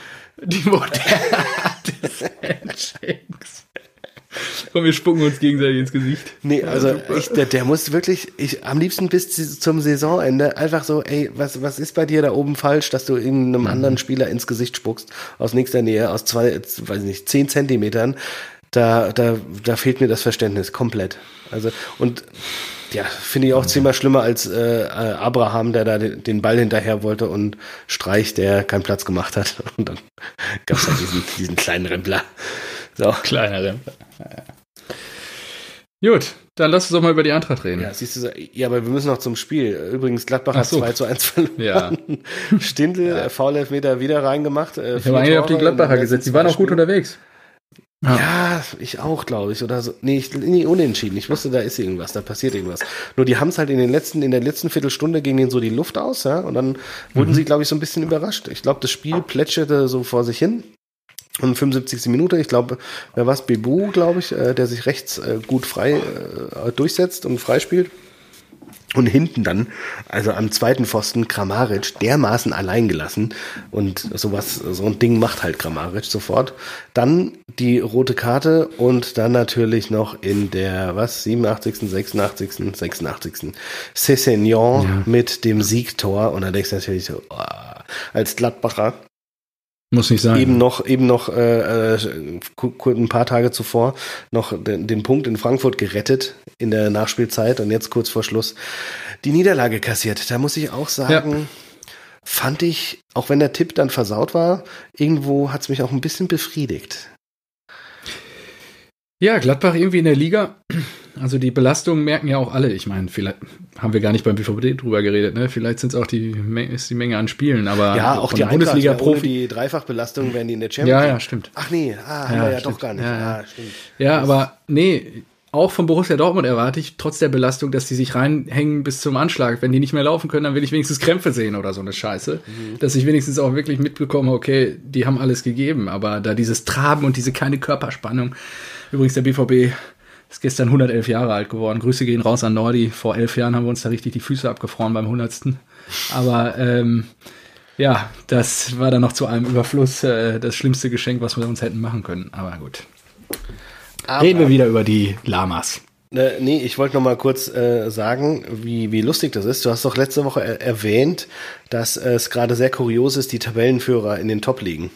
Die moderne Art des Handshakes. Komm, wir spucken uns gegenseitig ins Gesicht. Nee, also ja, ich, der, der, muss wirklich, ich am liebsten bis zum Saisonende einfach so, ey, was, was ist bei dir da oben falsch, dass du irgendeinem mhm. anderen Spieler ins Gesicht spuckst, aus nächster Nähe, aus zwei, weiß ich nicht, zehn Zentimetern. Da, da, da fehlt mir das Verständnis komplett. Also, und ja, finde ich auch zehnmal schlimmer als äh, Abraham, der da den Ball hinterher wollte und Streich, der keinen Platz gemacht hat. Und dann gab es halt diesen, diesen kleinen Rempler. So. Kleiner Rempler. Ja. Gut, dann lass uns doch mal über die Eintracht reden. Ja, siehst du, ja, aber wir müssen noch zum Spiel. Übrigens, Gladbach hat so. 2 zu 1 verloren. Ja. Stindl, ja. Foul-Elfmeter wieder reingemacht. Äh, ich habe eigentlich auf die Gladbacher gesetzt. Die waren auch gut unterwegs. Ja. ja, ich auch, glaube ich. Oder so. Nee, ich, nee, unentschieden. Ich wusste, da ist irgendwas, da passiert irgendwas. Nur die haben es halt in den letzten, in der letzten Viertelstunde ging denen so die Luft aus, ja. Und dann wurden mhm. sie, glaube ich, so ein bisschen überrascht. Ich glaube, das Spiel plätscherte so vor sich hin. Und 75. Minute, ich glaube, wer war es? Bebu, glaube ich, äh, der sich rechts äh, gut frei äh, durchsetzt und freispielt. Und hinten dann, also am zweiten Pfosten, Kramaric dermaßen allein gelassen. Und sowas, so ein Ding macht halt Kramaric sofort. Dann die rote Karte und dann natürlich noch in der, was, 87., 86., 86. Cessignon ja. mit dem Siegtor. Und da denkst du natürlich so, oh, als Gladbacher, muss nicht sein. Eben noch, eben noch äh, äh ein paar Tage zuvor noch den, den, Punkt in Frankfurt gerettet in der Nachspielzeit und jetzt kurz vor Schluss die Niederlage kassiert. Da muss ich auch sagen, ja. fand ich, auch wenn der Tipp dann versaut war, irgendwo hat es mich auch ein bisschen befriedigt. Ja, Gladbach irgendwie in der Liga. Also die Belastungen merken ja auch alle. Ich meine, vielleicht haben wir gar nicht beim BVB drüber geredet. Ne? Vielleicht sind es auch die ist die Menge an Spielen, aber ja, auch die Bundesliga Profi. Die Dreifachbelastung werden die in der Champions. Ja, ja, stimmt. Ach nee, ah, ja, ja doch gar nicht. Ja, ah, stimmt. Ja, aber nee, auch von Borussia Dortmund erwarte ich, trotz der Belastung, dass die sich reinhängen bis zum Anschlag. Wenn die nicht mehr laufen können, dann will ich wenigstens Krämpfe sehen oder so eine Scheiße. Mhm. Dass ich wenigstens auch wirklich mitbekomme, okay, die haben alles gegeben. Aber da dieses Traben und diese keine Körperspannung. Übrigens, der BVB ist gestern 111 Jahre alt geworden. Grüße gehen raus an Nordi. Vor elf Jahren haben wir uns da richtig die Füße abgefroren beim 100. Aber ähm, ja, das war dann noch zu einem Überfluss äh, das schlimmste Geschenk, was wir uns hätten machen können. Aber gut. Aber, Reden wir wieder über die Lamas. Äh, nee, ich wollte noch mal kurz äh, sagen, wie, wie lustig das ist. Du hast doch letzte Woche er erwähnt, dass es gerade sehr kurios ist, die Tabellenführer in den Top liegen.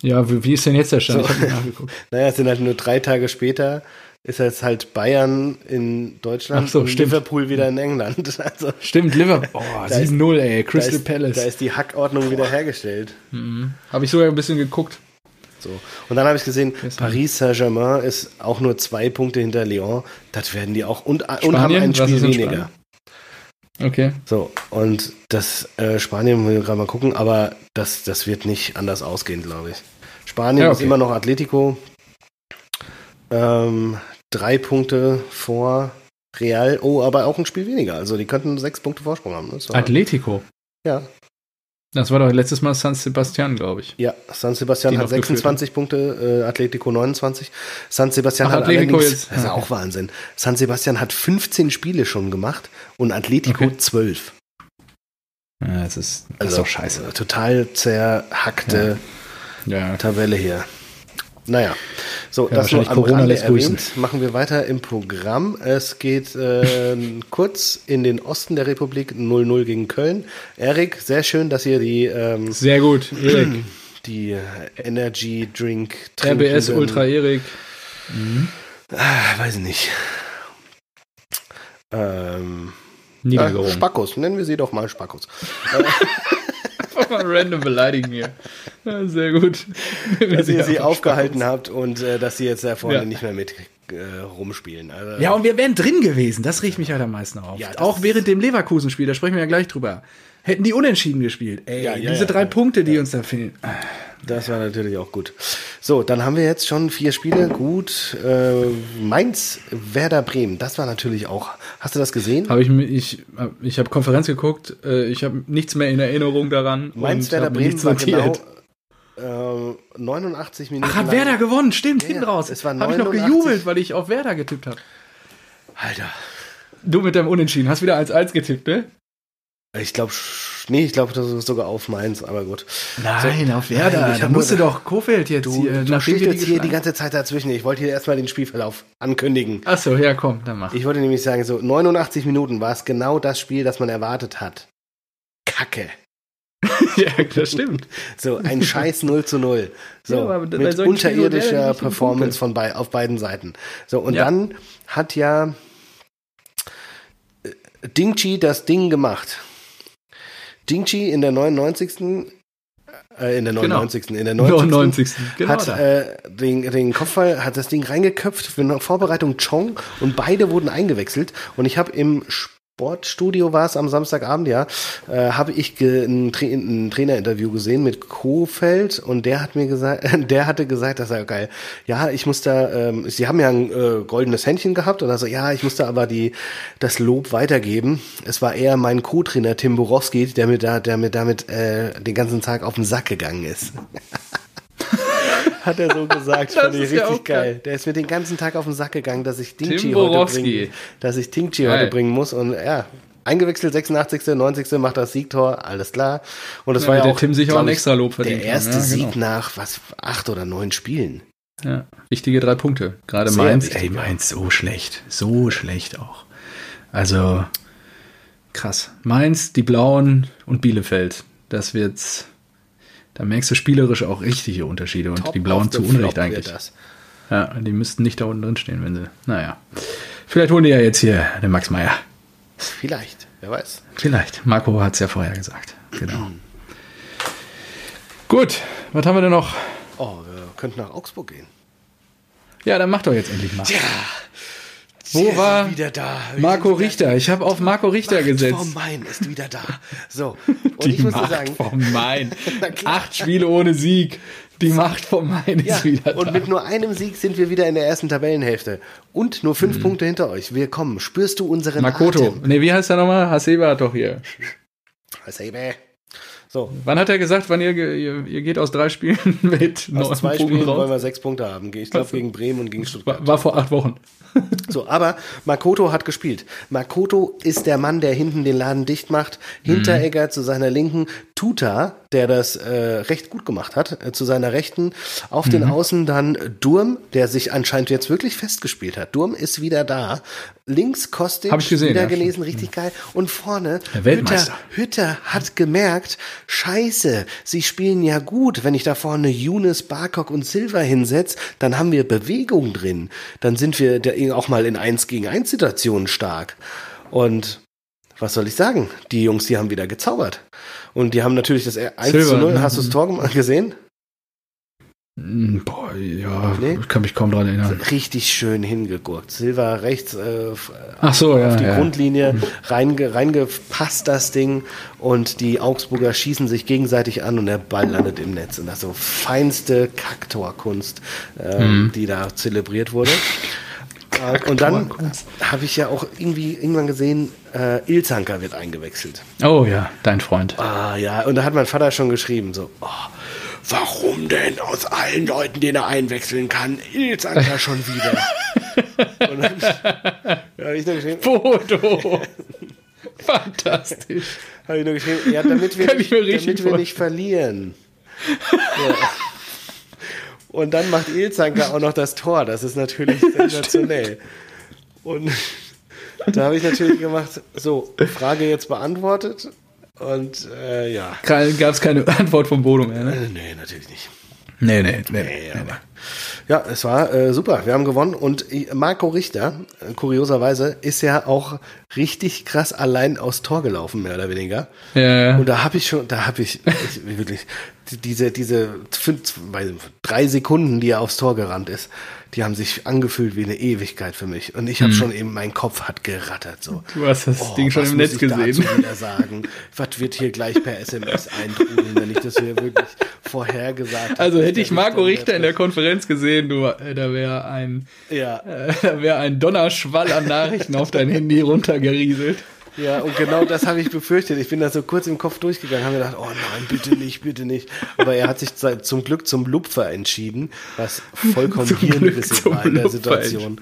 Ja, wie, wie ist denn jetzt der Stand? So. Naja, es sind halt nur drei Tage später ist jetzt halt Bayern in Deutschland so, und stimmt. Liverpool wieder in England. Also, stimmt, Liverpool. Oh, 7-0, ey. Crystal da ist, Palace. Da ist die Hackordnung wieder hergestellt. Mhm. Habe ich sogar ein bisschen geguckt. So. Und dann habe ich gesehen, Paris Saint-Germain ist auch nur zwei Punkte hinter Lyon. Das werden die auch und, und haben ein Spiel weniger. Okay. So, und das äh, Spanien will gerade mal gucken, aber das, das wird nicht anders ausgehen, glaube ich. Spanien ja, okay. ist immer noch Atletico. Ähm, drei Punkte vor Real. Oh, aber auch ein Spiel weniger. Also die könnten sechs Punkte Vorsprung haben. Ne? Atletico? Ja. Das war doch letztes Mal San Sebastian, glaube ich. Ja, San Sebastian hat 26 geführt. Punkte, äh, Atletico 29. San Sebastian Ach, hat Atletico jetzt. das ist ja auch Wahnsinn. San Sebastian hat 15 Spiele schon gemacht und Atletico okay. 12. Ja, das ist, das also, ist doch scheiße. Total zerhackte ja. Ja. Tabelle hier. Naja, so, ja, das nur am Corona Rande erwähnt. Machen wir weiter im Programm. Es geht äh, kurz in den Osten der Republik 0-0 gegen Köln. Erik, sehr schön, dass ihr die ähm, Sehr gut, Erik. Die Energy Drink RBS Ultra Erik. Mhm. Ah, weiß ich nicht. Ähm, Niedergerungen. Äh, Spackos, nennen wir sie doch mal Spackos. Einfach mal random beleidigen hier. Ja, sehr gut. dass ihr sie aufgehalten Spackos. habt und äh, dass sie jetzt da vorne ja. nicht mehr mit äh, rumspielen. Also, ja, und wir wären drin gewesen. Das riecht mich halt am meisten auf. Ja, Auch während dem Leverkusen-Spiel, da sprechen wir ja gleich drüber. Hätten die unentschieden gespielt. Ey, ja, diese drei Punkte, die uns da fehlen. Das war natürlich auch gut. So, dann haben wir jetzt schon vier Spiele. Gut. Äh, Mainz, Werder Bremen. Das war natürlich auch. Hast du das gesehen? Habe ich ich ich habe Konferenz geguckt. Äh, ich habe nichts mehr in Erinnerung daran. Mainz, Werder Bremen war genau äh, 89 Minuten. Ach, hat lang. Werder gewonnen. Stimmt, ja, hinten raus. Es war Habe ich noch gejubelt, weil ich auf Werder getippt habe. Alter. Du mit deinem Unentschieden. Hast wieder 1-1 getippt, ne? Ich glaube, nee, ich glaube, das ist sogar auf Mainz, aber gut. Nein, so, auf Werder. Nein, da musste doch Kofeld jetzt du, hier. Du stehst jetzt hier die ganze Zeit dazwischen. Ich wollte hier erstmal den Spielverlauf ankündigen. Ach so, ja, komm, dann mach. Ich wollte nämlich sagen, so 89 Minuten war es genau das Spiel, das man erwartet hat. Kacke. ja, das stimmt. So, ein scheiß 0 zu 0. So, ja, mit unterirdischer Performance von bei, auf beiden Seiten. So, und ja. dann hat ja äh, Dingchi das Ding gemacht. Dingchi in der 99. Äh, in der 99. Genau. In der 90. 99. Genau hat äh, den, den Kopfball, hat das Ding reingeköpft für eine Vorbereitung Chong und beide wurden eingewechselt. Und ich habe im Sportstudio war es am Samstagabend, ja, äh, habe ich ein, Tra ein, Trainerinterview gesehen mit Kofeld und der hat mir gesagt, der hatte gesagt, das sei geil. Ja, ich muss da, ähm, sie haben ja ein äh, goldenes Händchen gehabt und also ja, ich musste aber die das Lob weitergeben. Es war eher mein Co-Trainer Tim Borowski, der mir da, der mir damit äh, den ganzen Tag auf den Sack gegangen ist. hat er so gesagt. Fand ich richtig ja geil. geil. Der ist mir den ganzen Tag auf den Sack gegangen, dass ich Dingchi heute bringen, dass ich Dingchi heute bringen muss und ja, eingewechselt 86., 90. macht das Siegtor, alles klar. Und das ja, war ja auch Tim sich auch ein extra Lob verdient. Der erste ja, genau. Sieg nach was acht oder neun Spielen. Ja, wichtige drei Punkte. Gerade Sehr Mainz, wichtig, ey, Mainz so schlecht, so schlecht auch. Also krass. Mainz, die Blauen und Bielefeld. Das wird's da merkst du spielerisch auch richtige Unterschiede und Top die Blauen zu Unrecht eigentlich. Ja, die müssten nicht da unten drin stehen, wenn sie. Naja. Vielleicht holen die ja jetzt hier den Max Meyer. Vielleicht, wer weiß. Vielleicht. Marco hat es ja vorher gesagt. Genau. Gut, was haben wir denn noch? Oh, wir könnten nach Augsburg gehen. Ja, dann mach doch jetzt endlich mal. Ja, wo war wieder da? Marco Richter? Ich habe auf Marco Richter Macht gesetzt. Vom Main ist wieder da. So, und Die ich muss Macht sagen, vom Main. Acht Spiele ohne Sieg. Die Macht vom Main ist ja, wieder da. Und mit nur einem Sieg sind wir wieder in der ersten Tabellenhälfte. Und nur fünf mhm. Punkte hinter euch. Wir kommen. Spürst du unseren Makoto. Atem? Nee, wie heißt der nochmal? Hasebe hat doch hier. Hasebe. So. Wann hat er gesagt, wann ihr, ihr, ihr geht aus drei Spielen mit Aus zwei Punkten Spielen raus? wollen wir sechs Punkte haben. Ich glaube gegen Bremen und gegen Stuttgart. War, war vor acht Wochen. So, aber Makoto hat gespielt. Makoto ist der Mann, der hinten den Laden dicht macht. Hinteregger mhm. zu seiner Linken. Tuta, der das äh, recht gut gemacht hat, äh, zu seiner Rechten. Auf mhm. den Außen dann Durm, der sich anscheinend jetzt wirklich festgespielt hat. Durm ist wieder da. Links Kostic, Hab ich gesehen, wieder ja, gelesen, richtig geil. Und vorne, Hütter, Hütter hat gemerkt, scheiße, sie spielen ja gut. Wenn ich da vorne Younes, Barkok und Silva hinsetze, dann haben wir Bewegung drin. Dann sind wir auch mal in 1 gegen 1 Situationen stark. Und was soll ich sagen? Die Jungs, die haben wieder gezaubert. Und die haben natürlich das 1 Silber, zu 0. Ne? Hast du das Tor gesehen? Hm, boah, ja, nee? ich kann mich kaum dran erinnern. Richtig schön hingegurkt. Silver rechts äh, Ach so, ja, auf die ja. Grundlinie reinge, reingepasst das Ding und die Augsburger schießen sich gegenseitig an und der Ball landet im Netz. Und das so feinste Kaktorkunst, äh, mhm. die da zelebriert wurde. Äh, und dann habe ich ja auch irgendwie irgendwann gesehen, äh, Ilzanker wird eingewechselt. Oh ja, dein Freund. Ah ja, und da hat mein Vater schon geschrieben, so, oh, warum denn aus allen Leuten, den er einwechseln kann, Ilzanker schon wieder? Und dann habe ich nur geschrieben. Foto! Fantastisch. Habe ich nur geschrieben, ja, damit wir, nicht, damit wir nicht verlieren. Ja. Und dann macht Ilzanker auch noch das Tor. Das ist natürlich sensationell. Und da habe ich natürlich gemacht, so, Frage jetzt beantwortet. Und äh, ja. Gab es keine Antwort vom Bodo mehr, ne? Äh, nee, natürlich nicht. Nee, nee, nee. nee, nee. Ja, es war äh, super. Wir haben gewonnen und Marco Richter, äh, kurioserweise, ist ja auch richtig krass allein aus Tor gelaufen, mehr oder weniger. Ja. Und da habe ich schon, da habe ich, ich, wirklich diese diese fünf, drei Sekunden, die er aufs Tor gerannt ist, die haben sich angefühlt wie eine Ewigkeit für mich. Und ich habe hm. schon eben, mein Kopf hat gerattert. So. Du hast das oh, Ding schon im Netz gesehen. wieder sagen? Was wird hier gleich per SMS eintrudeln, wenn ich das hier wirklich vorhergesagt habe? Also hätte ich Marco Richter in der Konferenz gesehen, du, äh, da wäre ein, ja. äh, da wäre ein Donnerschwall an Nachrichten auf dein Handy runtergerieselt. Ja, und genau das habe ich befürchtet. Ich bin da so kurz im Kopf durchgegangen, habe mir gedacht, oh nein, bitte nicht, bitte nicht. Aber er hat sich zum Glück zum Lupfer entschieden, was vollkommen hirnrissig war in der Situation.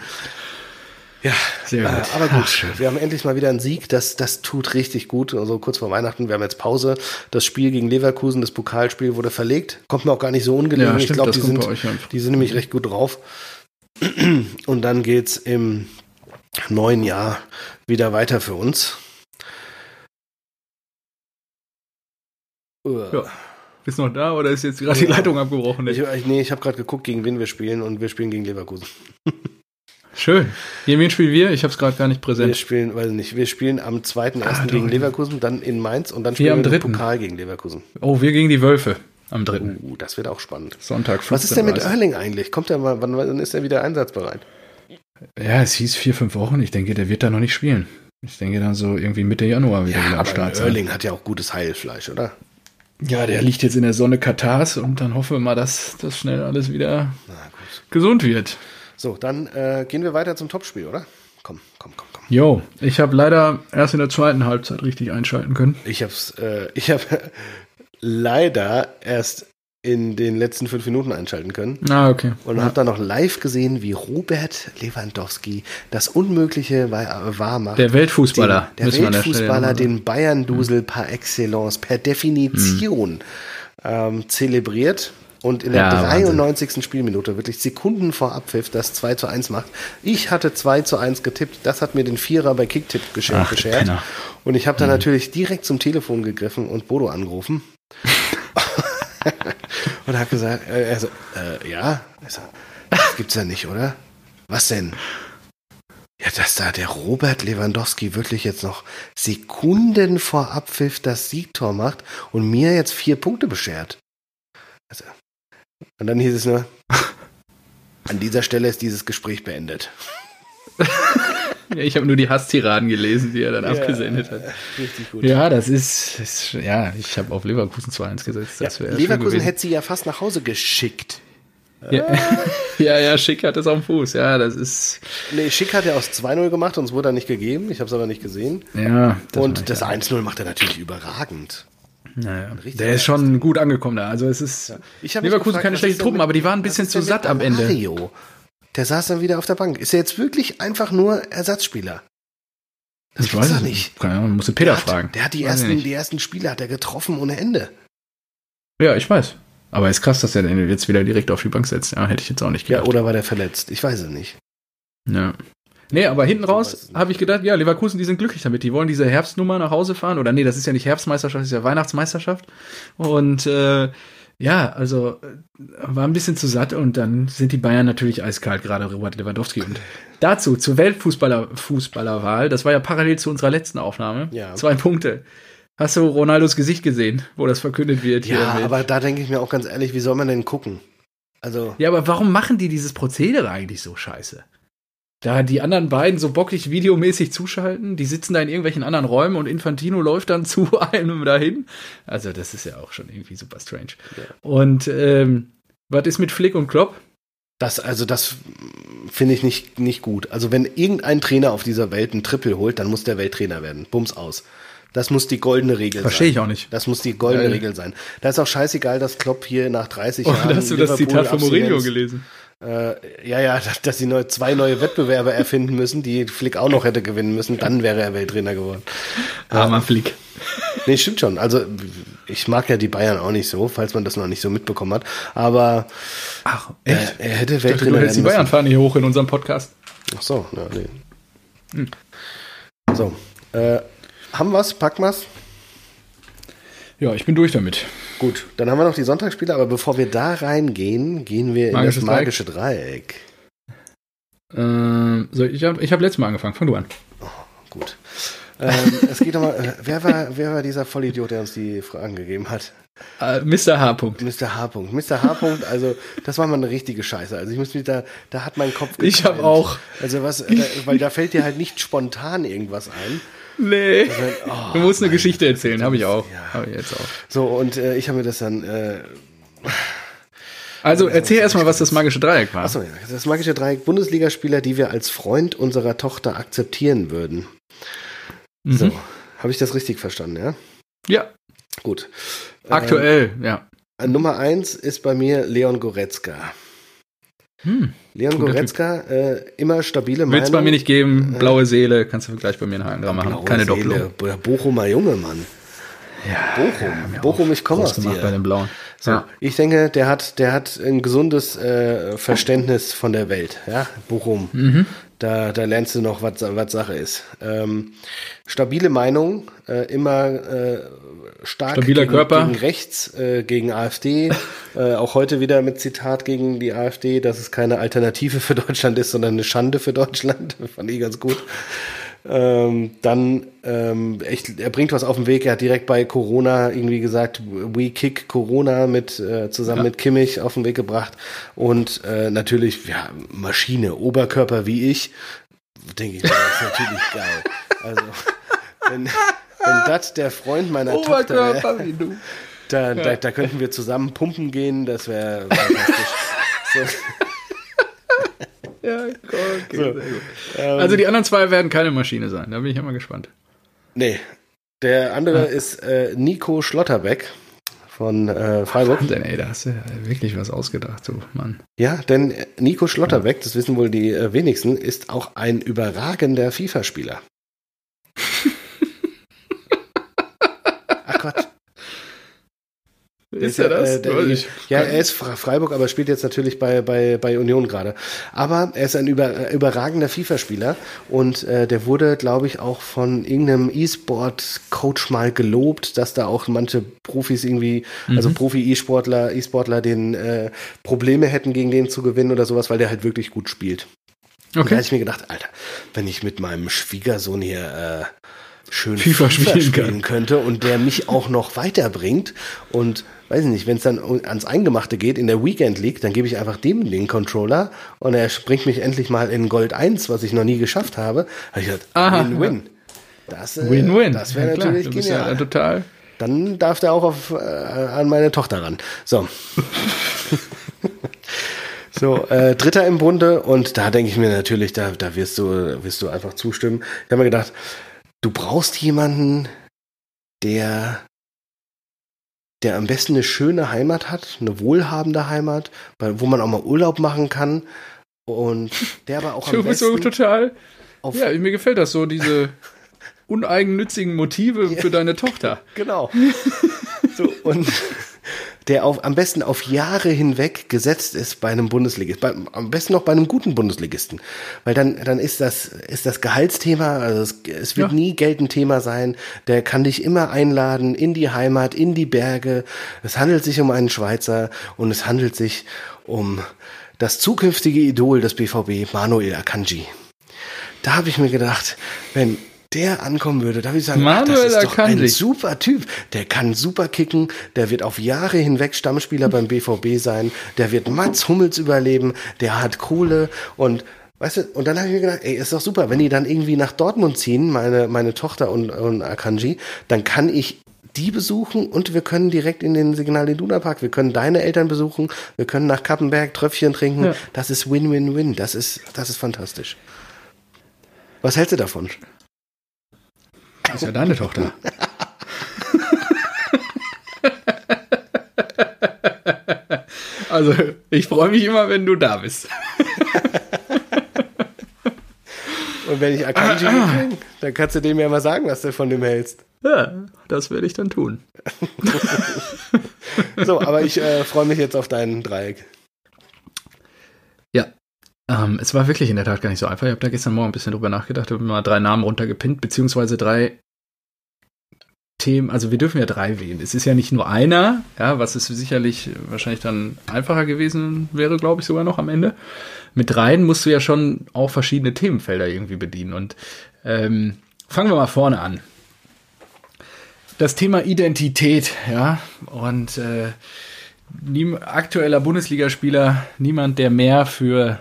Ja, Sehr gut. Äh, aber gut, Ach, wir haben endlich mal wieder einen Sieg. Das, das tut richtig gut. Also kurz vor Weihnachten, wir haben jetzt Pause. Das Spiel gegen Leverkusen, das Pokalspiel wurde verlegt. Kommt mir auch gar nicht so ungelegen. Ja, ich glaube, die, sind, die sind nämlich recht gut drauf. Und dann geht's im neuen Jahr wieder weiter für uns. Ja. Bist du noch da oder ist jetzt gerade die Leitung abgebrochen? Ich, ich, nee, ich habe gerade geguckt, gegen wen wir spielen und wir spielen gegen Leverkusen. Schön. Gegen wen spielen wir? Ich habe es gerade gar nicht präsent. Wir spielen, weiß nicht, wir spielen am 2.1. Ah, gegen Leverkusen, dann in Mainz und dann spielen wir am Pokal gegen Leverkusen. Oh, wir gegen die Wölfe am 3. Uh, das wird auch spannend. Sonntag, Was ist denn mit Erling eigentlich? Kommt er mal, wann, wann ist er wieder einsatzbereit? Ja, es hieß vier, fünf Wochen. Ich denke, der wird da noch nicht spielen. Ich denke dann so irgendwie Mitte Januar wieder, ja, wieder am Start sein. Erling hat ja auch gutes Heilfleisch, oder? Ja, der liegt jetzt in der Sonne Katars und dann hoffen wir mal, dass das schnell alles wieder gesund wird. So, dann äh, gehen wir weiter zum Topspiel, oder? Komm, komm, komm, komm. Jo, ich habe leider erst in der zweiten Halbzeit richtig einschalten können. Ich habe äh, ich habe leider erst in den letzten fünf Minuten einschalten können. Ah, okay. Und ja. habe dann noch live gesehen, wie Robert Lewandowski das Unmögliche wahr macht. Der Weltfußballer. Den, der Weltfußballer, den Bayern-Dusel par excellence, per Definition mhm. ähm, zelebriert und in der ja, 93. Wahnsinn. Spielminute, wirklich Sekunden vor Abpfiff, das 2 zu 1 macht. Ich hatte 2 zu 1 getippt, das hat mir den Vierer bei Kicktipp geschenkt, beschert. Und ich habe dann mhm. natürlich direkt zum Telefon gegriffen und Bodo angerufen. und hat gesagt, äh, so, äh, ja, so, das gibt's ja nicht, oder? Was denn? Ja, dass da der Robert Lewandowski wirklich jetzt noch Sekunden vor Abpfiff das Siegtor macht und mir jetzt vier Punkte beschert. Also, und dann hieß es nur, an dieser Stelle ist dieses Gespräch beendet. Ja, ich habe nur die Hasstiraden gelesen, die er dann ja, abgesendet hat. Richtig gut. Ja, das ist, ist ja, ich habe auf Leverkusen 2-1 gesetzt. Ja, Leverkusen hätte sie ja fast nach Hause geschickt. Ja, ja, ja, Schick hat es am Fuß. Ja, das ist. Nee, Schick hat ja aus 2-0 gemacht und es wurde dann nicht gegeben. Ich habe es aber nicht gesehen. Ja. Das und das 1-0 macht er natürlich überragend. Naja, der ist schon gut angekommen da. Also es ist ja. Leverkusen gefragt, keine schlechten Truppen, aber die waren ein bisschen zu satt am Ende. Mario? Der saß dann wieder auf der Bank. Ist er jetzt wirklich einfach nur Ersatzspieler? Das ich weiß es nicht. Keine Ahnung, musst du Peter der hat, fragen. Der hat die ersten, die ersten Spiele hat er getroffen ohne Ende. Ja, ich weiß. Aber ist krass, dass er den jetzt wieder direkt auf die Bank setzt. Ja, hätte ich jetzt auch nicht gedacht. Ja, oder war der verletzt? Ich weiß es nicht. Ja. Nee, aber hinten raus habe ich gedacht, ja, Leverkusen, die sind glücklich damit. Die wollen diese Herbstnummer nach Hause fahren. Oder nee, das ist ja nicht Herbstmeisterschaft, das ist ja Weihnachtsmeisterschaft. Und äh, ja, also äh, war ein bisschen zu satt und dann sind die Bayern natürlich eiskalt, gerade Robert Lewandowski. Und dazu, zur Weltfußballer Fußballerwahl, das war ja parallel zu unserer letzten Aufnahme. Ja. Zwei Punkte. Hast du Ronaldos Gesicht gesehen, wo das verkündet wird? Ja, aber da denke ich mir auch ganz ehrlich, wie soll man denn gucken? Also. Ja, aber warum machen die dieses Prozedere eigentlich so scheiße? Da die anderen beiden so bockig videomäßig zuschalten, die sitzen da in irgendwelchen anderen Räumen und Infantino läuft dann zu einem dahin. Also das ist ja auch schon irgendwie super strange. Ja. Und ähm, was ist mit Flick und Klopp? Das, also das finde ich nicht, nicht gut. Also wenn irgendein Trainer auf dieser Welt einen Triple holt, dann muss der Welttrainer werden. Bums aus. Das muss die goldene Regel Versteh sein. Verstehe ich auch nicht. Das muss die goldene Geil. Regel sein. Da ist auch scheißegal, dass Klopp hier nach 30 oh, Jahren. Hast du das Zitat von Mourinho gelesen? Äh, ja, ja, dass, sie neu, zwei neue Wettbewerber erfinden müssen, die Flick auch noch hätte gewinnen müssen, dann wäre er Welttrainer geworden. Armer äh, Flick. Nee, stimmt schon. Also ich mag ja die Bayern auch nicht so, falls man das noch nicht so mitbekommen hat. Aber Ach, echt? Er, er hätte Welttrainer dachte, du die Bayern fahren hier hoch in unserem Podcast. Ach so, ja, nee. Hm. So, äh, haben wir's? Packen wir's? Ja, ich bin durch damit. Gut, dann haben wir noch die Sonntagsspiele, aber bevor wir da reingehen, gehen wir Magisches in das magische Dreieck. Ähm, so, ich habe ich hab letztes Mal angefangen. Fang du an. Oh, gut. ähm, es geht nochmal, äh, wer war, wer war dieser Vollidiot, der uns die Fragen gegeben hat? Uh, Mr. H. Mr. H. Mr. H. also das war mal eine richtige Scheiße. Also ich muss mich da, da hat mein Kopf. Gekeilt. Ich habe auch. Also was, da, weil da fällt dir halt nicht spontan irgendwas ein. Nee. Also, oh, du musst eine Geschichte erzählen, habe ich auch. Ja. Habe ich jetzt auch. So, und äh, ich habe mir das dann. Äh, also erzähl erstmal, was das magische Dreieck war. Achso, ja. Das magische Dreieck, Bundesligaspieler, die wir als Freund unserer Tochter akzeptieren würden. Mhm. So, habe ich das richtig verstanden, ja? Ja. Gut. Aktuell, ähm, ja. Nummer eins ist bei mir Leon Goretzka. Hm. Leon Goretzka, äh, immer stabile Meinung. Willst bei mir nicht geben, blaue Seele, kannst du gleich bei mir einen Haken machen. Keine. Doppelung. Bochumer Junge, Mann. Ja, Bochum, ja, Bochum, ich komme aus dir. bei den Blauen. So, ja. Ich denke, der hat, der hat ein gesundes äh, Verständnis von der Welt. Ja, Bochum. Mhm. Da, da lernst du noch, was, was Sache ist. Ähm, stabile Meinung, äh, immer äh, stark Stabiler gegen, Körper. gegen rechts, äh, gegen AfD. äh, auch heute wieder mit Zitat gegen die AfD, dass es keine Alternative für Deutschland ist, sondern eine Schande für Deutschland. Fand ich ganz gut. Ähm, dann ähm, echt, er bringt was auf den Weg. Er hat direkt bei Corona irgendwie gesagt, we kick Corona mit äh, zusammen ja. mit Kimmich auf den Weg gebracht und äh, natürlich ja Maschine, Oberkörper wie ich, denke ich, das ist natürlich geil. Also wenn, wenn das der Freund meiner Oberkörper Tochter wäre, da, ja. da, da könnten wir zusammen pumpen gehen. Das wäre fantastisch. so. Ja, okay, so, ähm, Also die anderen zwei werden keine Maschine sein, da bin ich immer gespannt. Nee. Der andere ah. ist äh, Nico Schlotterbeck von äh, Freiburg. Denn, ey, da hast du wirklich was ausgedacht, so Mann. Ja, denn Nico Schlotterbeck, ja. das wissen wohl die äh, wenigsten, ist auch ein überragender FIFA-Spieler. Ach Quatsch. Ist er das? Äh, der, ja, er ist Freiburg, aber spielt jetzt natürlich bei, bei, bei Union gerade. Aber er ist ein über, äh, überragender FIFA-Spieler und äh, der wurde, glaube ich, auch von irgendeinem E-Sport-Coach mal gelobt, dass da auch manche Profis irgendwie, mhm. also Profi-E-Sportler, E-Sportler, den äh, Probleme hätten, gegen den zu gewinnen oder sowas, weil der halt wirklich gut spielt. Okay. Und da habe ich mir gedacht, Alter, wenn ich mit meinem Schwiegersohn hier äh, schön FIFA, FIFA spielen, spielen könnte und der mich auch noch weiterbringt und weiß ich nicht, wenn es dann ans Eingemachte geht in der Weekend League, dann gebe ich einfach dem den Controller und er bringt mich endlich mal in Gold 1, was ich noch nie geschafft habe. Habe ich gesagt, Win-Win. Das, äh, Win-win. Das wäre ja, natürlich du genial. Ja total. Dann darf der auch auf, äh, an meine Tochter ran. So. So, äh, Dritter im Bunde und da denke ich mir natürlich, da, da wirst du, wirst du einfach zustimmen. Ich habe mir gedacht, du brauchst jemanden, der, der am besten eine schöne Heimat hat, eine wohlhabende Heimat, wo man auch mal Urlaub machen kann und der aber auch am bist so total. ja, mir gefällt das so, diese uneigennützigen Motive ja. für deine Tochter. Genau. so, und der auf, am besten auf Jahre hinweg gesetzt ist bei einem Bundesligisten, am besten noch bei einem guten Bundesligisten. Weil dann, dann ist das, ist das Gehaltsthema, also es, es wird ja. nie Geld ein Thema sein. Der kann dich immer einladen in die Heimat, in die Berge. Es handelt sich um einen Schweizer und es handelt sich um das zukünftige Idol des BVB, Manuel Akanji. Da habe ich mir gedacht, wenn der ankommen würde, da würde ich sagen, Manuel ach, das ist doch ein super Typ. Der kann super kicken, der wird auf Jahre hinweg Stammspieler beim BVB sein, der wird Mats Hummels überleben, der hat Kohle und Weißt du, und dann habe ich mir gedacht, ey, ist doch super, wenn die dann irgendwie nach Dortmund ziehen, meine, meine Tochter und, und Akanji, dann kann ich die besuchen und wir können direkt in den Signal Iduna Park, wir können deine Eltern besuchen, wir können nach Kappenberg Tröpfchen trinken. Ja. Das ist Win-Win-Win. Das ist, das ist fantastisch. Was hältst du davon? Ist ja deine Tochter. also, ich freue mich immer, wenn du da bist. Und wenn ich Akanji kriege, dann kannst du dem ja mal sagen, was du von dem hältst. Ja, das werde ich dann tun. so, aber ich äh, freue mich jetzt auf deinen Dreieck. Ähm, es war wirklich in der Tat gar nicht so einfach. Ich habe da gestern Morgen ein bisschen drüber nachgedacht, habe mal drei Namen runtergepinnt, beziehungsweise drei Themen. Also wir dürfen ja drei wählen. Es ist ja nicht nur einer, ja, was es sicherlich wahrscheinlich dann einfacher gewesen wäre, glaube ich sogar noch am Ende. Mit dreien musst du ja schon auch verschiedene Themenfelder irgendwie bedienen. Und ähm, fangen wir mal vorne an. Das Thema Identität, ja, und äh, aktueller Bundesligaspieler, niemand, der mehr für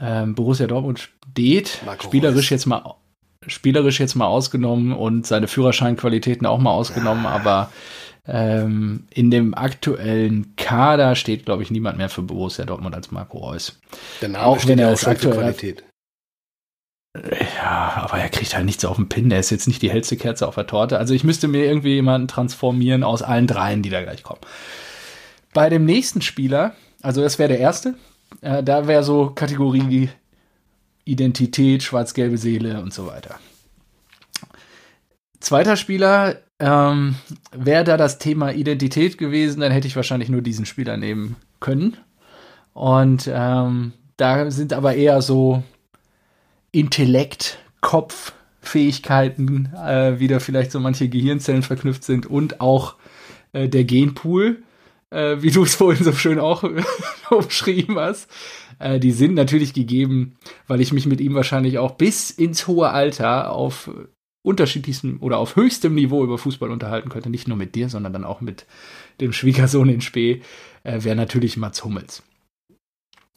ähm, Borussia Dortmund steht, Marco spielerisch Reus. jetzt mal spielerisch jetzt mal ausgenommen und seine Führerscheinqualitäten auch mal ausgenommen, ja. aber ähm, in dem aktuellen Kader steht, glaube ich, niemand mehr für Borussia Dortmund als Marco Reus. Der Name auch wenn er als aktuell Qualität. Ja, aber er kriegt halt nichts auf den Pin. Er ist jetzt nicht die hellste Kerze auf der Torte. Also ich müsste mir irgendwie jemanden transformieren aus allen dreien, die da gleich kommen. Bei dem nächsten Spieler, also das wäre der erste, äh, da wäre so Kategorie Identität, schwarz-gelbe Seele und so weiter. Zweiter Spieler, ähm, wäre da das Thema Identität gewesen, dann hätte ich wahrscheinlich nur diesen Spieler nehmen können. Und ähm, da sind aber eher so Intellekt, Kopf, Fähigkeiten, äh, wieder vielleicht so manche Gehirnzellen verknüpft sind und auch äh, der Genpool äh, wie du es vorhin so schön auch umschrieben hast. Äh, die sind natürlich gegeben, weil ich mich mit ihm wahrscheinlich auch bis ins hohe Alter auf unterschiedlichstem oder auf höchstem Niveau über Fußball unterhalten könnte. Nicht nur mit dir, sondern dann auch mit dem Schwiegersohn in Spee, äh, wäre natürlich Mats Hummels.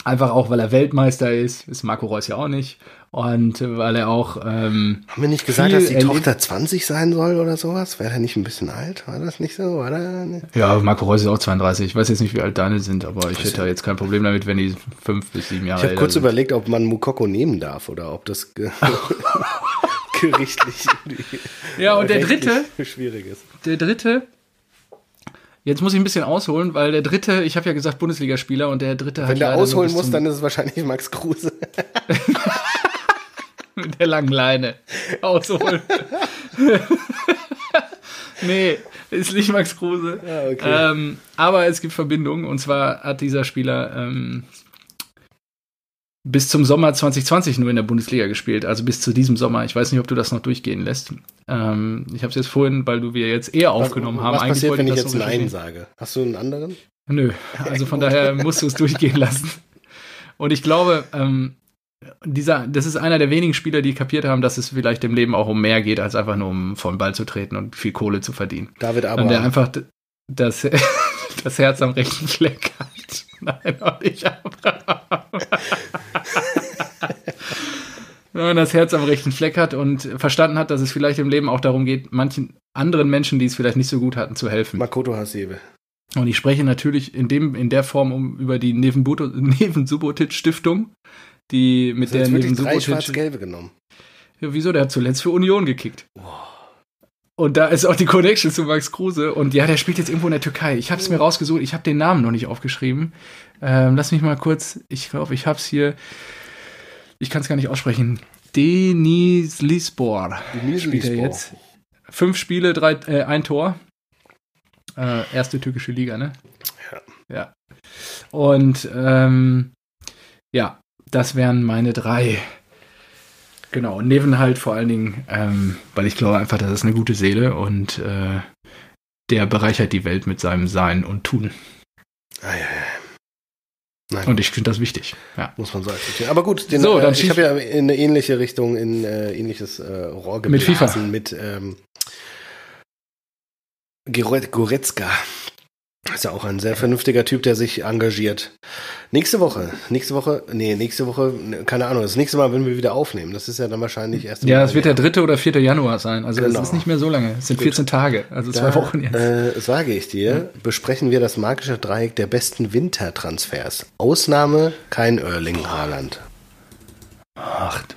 Einfach auch, weil er Weltmeister ist, ist Marco Reus ja auch nicht. Und weil er auch. Ähm, Haben wir nicht gesagt, dass die Tochter 20 sein soll oder sowas? Wäre er nicht ein bisschen alt? War das nicht so? War nicht? Ja, Marco Reus ist auch 32. Ich weiß jetzt nicht, wie alt deine sind, aber ich hätte jetzt kein Problem damit, wenn die fünf bis sieben Jahre alt sind. Ich habe kurz sind. überlegt, ob man Mukoko nehmen darf oder ob das gerichtlich. ja, und der dritte. Schwierig ist. Der dritte Jetzt muss ich ein bisschen ausholen, weil der dritte, ich habe ja gesagt Bundesligaspieler und der dritte Wenn hat. Wenn der ausholen muss, dann ist es wahrscheinlich Max Kruse. Mit der langen Leine. Ausholen. nee, ist nicht Max Kruse. Ja, okay. ähm, aber es gibt Verbindungen und zwar hat dieser Spieler ähm, bis zum Sommer 2020 nur in der Bundesliga gespielt, also bis zu diesem Sommer. Ich weiß nicht, ob du das noch durchgehen lässt. Ähm, ich habe es jetzt vorhin, weil du wir jetzt eher aufgenommen was, haben. Was passiert, wenn ich jetzt Nein sage? Hast du einen anderen? Nö, also von daher musst du es durchgehen lassen. Und ich glaube, ähm, dieser, das ist einer der wenigen Spieler, die kapiert haben, dass es vielleicht im Leben auch um mehr geht, als einfach nur um vor den Ball zu treten und viel Kohle zu verdienen. David aber. Und der einfach das, das Herz am rechten Fleck hat. Nein, auch nicht Abraham. Wenn man das Herz am rechten Fleck hat und verstanden hat, dass es vielleicht im Leben auch darum geht, manchen anderen Menschen, die es vielleicht nicht so gut hatten, zu helfen. Makoto Hasebe. Und ich spreche natürlich in, dem, in der Form um, über die Neven, Neven Subotic Stiftung, die mit der Neven Subotic. schwarz-gelbe genommen. Ja, wieso? Der hat zuletzt für Union gekickt. Wow. Und da ist auch die Connection zu Max Kruse. Und ja, der spielt jetzt irgendwo in der Türkei. Ich habe es mir rausgesucht. Ich habe den Namen noch nicht aufgeschrieben. Ähm, lass mich mal kurz. Ich glaube, ich habe es hier. Ich kann es gar nicht aussprechen. Denis Lispor Denis spielt er jetzt. Fünf Spiele, drei, äh, ein Tor. Äh, erste türkische Liga, ne? Ja. Ja. Und ähm, ja, das wären meine drei. Genau, und Neven halt vor allen Dingen, ähm, weil ich glaube einfach, das ist eine gute Seele und äh, der bereichert die Welt mit seinem Sein und Tun. Ah, ja, ja. Nein. Und ich finde das wichtig. Ja. Muss man so akzeptieren. Aber gut, den, so, äh, ich habe ja in eine ähnliche Richtung, in äh, ähnliches äh, Rohr geblasen, mit FIFA. Mit ähm, Goretzka. Ist ja auch ein sehr vernünftiger Typ, der sich engagiert. Nächste Woche, nächste Woche, nee, nächste Woche, keine Ahnung, das nächste Mal, wenn wir wieder aufnehmen. Das ist ja dann wahrscheinlich erst. Ja, es wird der dritte oder vierte Januar sein. Also genau. das ist nicht mehr so lange. Es sind Gut. 14 Tage, also zwei Wochen jetzt. Äh, sage ich dir, ja. besprechen wir das magische Dreieck der besten Wintertransfers. Ausnahme kein Erling Haaland. Ach, du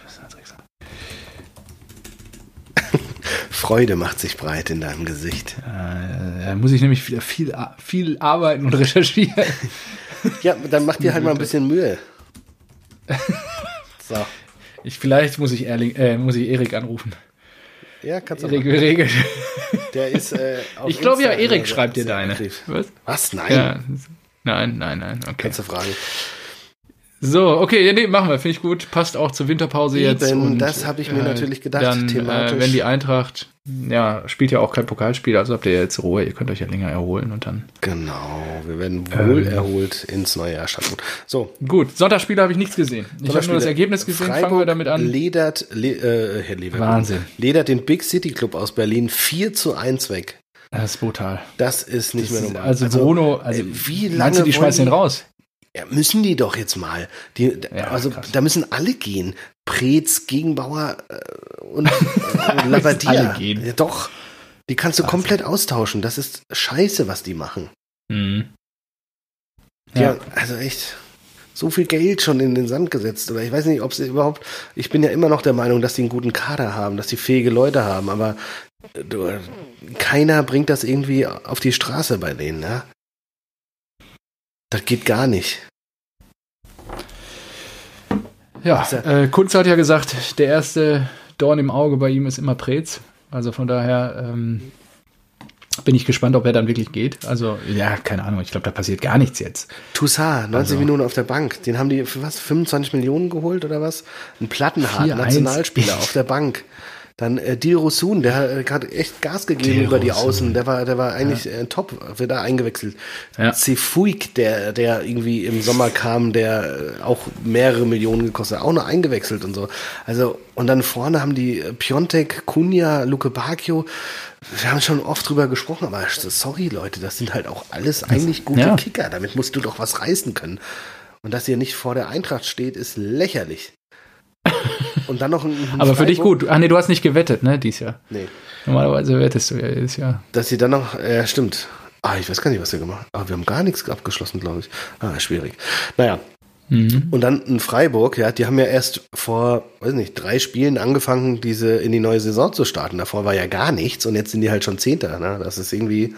Freude macht sich breit in deinem Gesicht. Äh, da muss ich nämlich wieder viel, viel arbeiten und recherchieren. ja, dann mach dir halt mal ein bisschen Mühe. So. Ich, vielleicht muss ich, Erling, äh, muss ich Erik anrufen. Ja, kannst du Erik regelt. Der ist. Äh, ich glaube ja, Erik schreibt dir deine. Was? Was? Nein. Ja. Nein, nein, nein. Okay. Kannst du fragen. So, okay, nee, machen wir, finde ich gut. Passt auch zur Winterpause Eben, jetzt. Und, das habe ich mir äh, natürlich gedacht, dann, Äh, wenn die Eintracht, ja, spielt ja auch kein Pokalspiel, also habt ihr jetzt Ruhe, ihr könnt euch ja länger erholen und dann. Genau, wir werden wohl ähm, erholt ins neue Jahr starten. So. Gut, Sonntagsspiele habe ich nichts gesehen. Ich habe nur das Ergebnis gesehen, Freiburg fangen wir damit an. Ledert, le, äh, Herr Lever, Wahnsinn. Ledert den Big City Club aus Berlin 4 zu 1 weg. Das ist brutal. Das ist nicht das mehr normal. Also, also Bruno, also wie lange meinst du, die schmeißen den raus? Ja, müssen die doch jetzt mal. Die, ja, also krass. da müssen alle gehen. Preetz, Gegenbauer äh, und äh, Labadia. alle gehen. Ja, doch. Die kannst du Wahnsinn. komplett austauschen. Das ist scheiße, was die machen. Mhm. Ja. ja, also echt so viel Geld schon in den Sand gesetzt. Oder ich weiß nicht, ob sie überhaupt. Ich bin ja immer noch der Meinung, dass sie einen guten Kader haben, dass sie fähige Leute haben, aber du, keiner bringt das irgendwie auf die Straße bei denen, ne? Das geht gar nicht. Ja, äh, Kunz hat ja gesagt, der erste Dorn im Auge bei ihm ist immer Prez. Also von daher ähm, bin ich gespannt, ob er dann wirklich geht. Also, ja, keine Ahnung, ich glaube, da passiert gar nichts jetzt. Toussaint, 90 also, Minuten auf der Bank. Den haben die für was, 25 Millionen geholt oder was? Ein Plattenhart, Nationalspieler auf der Bank. Dann äh, Dil Rosun, der äh, hat echt Gas gegeben Dil über die Außen. Der war, der war eigentlich ja. äh, top, wird da eingewechselt. Ja. Cefuig, der, der irgendwie im Sommer kam, der äh, auch mehrere Millionen gekostet, auch noch eingewechselt und so. Also, und dann vorne haben die äh, Piontek, Kunja, Luke Bacchio. Wir haben schon oft drüber gesprochen, aber sorry Leute, das sind halt auch alles eigentlich gute ja. Kicker. Damit musst du doch was reißen können. Und dass ihr nicht vor der Eintracht steht, ist lächerlich. Und dann noch ein, Aber für dich gut. Ach nee, du hast nicht gewettet, ne, dieses Jahr. Nee. Normalerweise wettest du ja jedes Jahr. Dass sie dann noch, ja, stimmt. Ah, ich weiß gar nicht, was wir gemacht haben. Ah, wir haben gar nichts abgeschlossen, glaube ich. Ah, schwierig. Naja. Mhm. Und dann in Freiburg, ja, die haben ja erst vor, weiß nicht, drei Spielen angefangen, diese in die neue Saison zu starten. Davor war ja gar nichts und jetzt sind die halt schon Zehnter. Ne? Das ist irgendwie.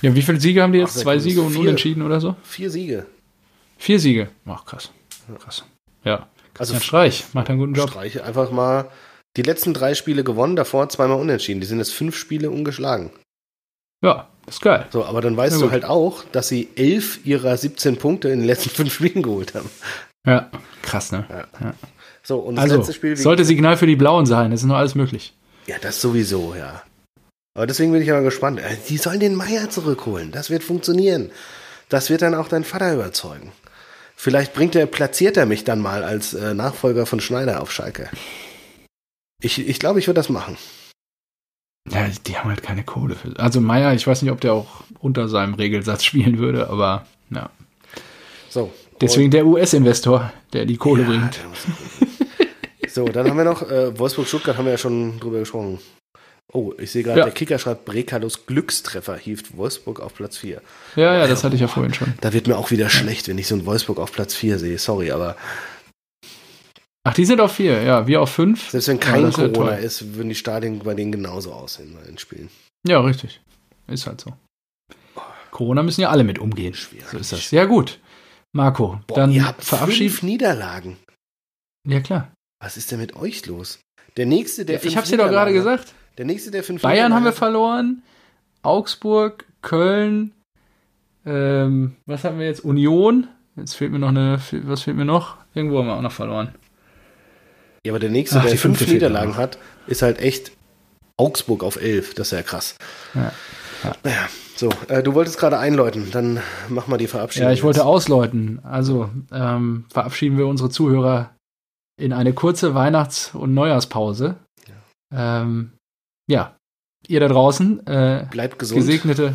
Ja, wie viele Siege haben die jetzt? Ach, Zwei Siege und unentschieden oder so? Vier Siege. Vier Siege. Ach, krass. Krass. Ja. Also Streich macht einen guten Job. Streich einfach mal die letzten drei Spiele gewonnen, davor zweimal unentschieden. Die sind jetzt fünf Spiele ungeschlagen. Ja, ist geil. So, aber dann weißt du halt auch, dass sie elf ihrer 17 Punkte in den letzten fünf Spielen geholt haben. Ja, krass, ne? Ja. ja. So, und das also, letzte Spiel. Sollte Signal für die Blauen sein, das ist nur alles möglich. Ja, das sowieso, ja. Aber deswegen bin ich aber gespannt. Äh, die sollen den Meier zurückholen. Das wird funktionieren. Das wird dann auch dein Vater überzeugen. Vielleicht bringt er, platziert er mich dann mal als äh, Nachfolger von Schneider auf Schalke. Ich glaube, ich, glaub, ich würde das machen. Ja, die haben halt keine Kohle für. Also Meier, ich weiß nicht, ob der auch unter seinem Regelsatz spielen würde, aber ja. So. Deswegen der US-Investor, der die Kohle ja, bringt. so, dann haben wir noch äh, Wolfsburg-Stuttgart, haben wir ja schon drüber gesprochen. Oh, ich sehe gerade, ja. der Kicker schreibt, Brekalos Glückstreffer hieft Wolfsburg auf Platz 4. Ja, ja, das hatte ich ja vorhin schon. Da wird mir auch wieder schlecht, wenn ich so ein Wolfsburg auf Platz 4 sehe. Sorry, aber. Ach, die sind auf 4, ja, wir auf 5. Selbst wenn kein ja, Corona ist, würden die Stadien bei denen genauso aussehen bei den Spielen. Ja, richtig. Ist halt so. Corona müssen ja alle mit umgehen. Schwierig. So ist das. Ja, gut. Marco, Boah, dann ihr habt fünf Niederlagen. Ja, klar. Was ist denn mit euch los? Der nächste, der ja, Ich hab's dir doch gerade gesagt. Der nächste, der fünf Bayern haben wir verloren. Augsburg, Köln, ähm, was haben wir jetzt? Union. Jetzt fehlt mir noch eine, was fehlt mir noch? Irgendwo haben wir auch noch verloren. Ja, aber der nächste, Ach, der fünf Niederlagen hat, ist halt echt Augsburg auf elf. Das ist ja krass. Ja. ja. Naja, so, äh, du wolltest gerade einläuten, dann mach mal die Verabschiedung. Ja, ich wollte ausläuten. Also ähm, verabschieden wir unsere Zuhörer in eine kurze Weihnachts- und Neujahrspause. Ja. Ähm, ja, ihr da draußen, äh, bleibt gesund. Gesegnete,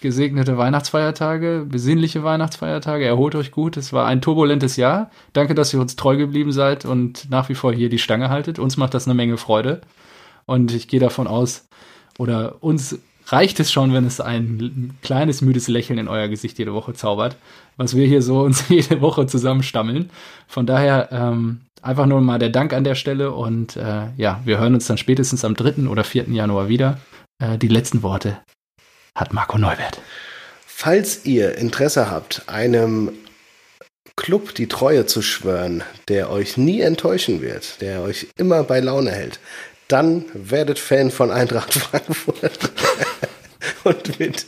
gesegnete Weihnachtsfeiertage, besinnliche Weihnachtsfeiertage. Erholt euch gut. Es war ein turbulentes Jahr. Danke, dass ihr uns treu geblieben seid und nach wie vor hier die Stange haltet. Uns macht das eine Menge Freude. Und ich gehe davon aus, oder uns reicht es schon, wenn es ein kleines müdes Lächeln in euer Gesicht jede Woche zaubert, was wir hier so uns jede Woche zusammenstammeln. Von daher ähm, einfach nur mal der Dank an der Stelle und äh, ja, wir hören uns dann spätestens am 3. oder 4. Januar wieder. Äh, die letzten Worte hat Marco Neuwert. Falls ihr Interesse habt, einem Club die Treue zu schwören, der euch nie enttäuschen wird, der euch immer bei Laune hält, dann werdet Fan von Eintracht Frankfurt. Und mit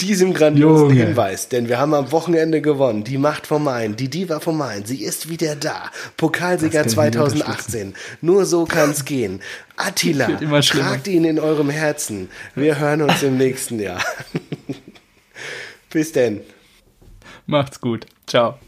diesem grandiosen Junge. Hinweis, denn wir haben am Wochenende gewonnen. Die Macht vom Main, die Diva vom Main, sie ist wieder da. Pokalsieger 2018. Nur so kann's gehen. Attila, tragt ihn in eurem Herzen. Wir hören uns im nächsten Jahr. Bis denn. Macht's gut. Ciao.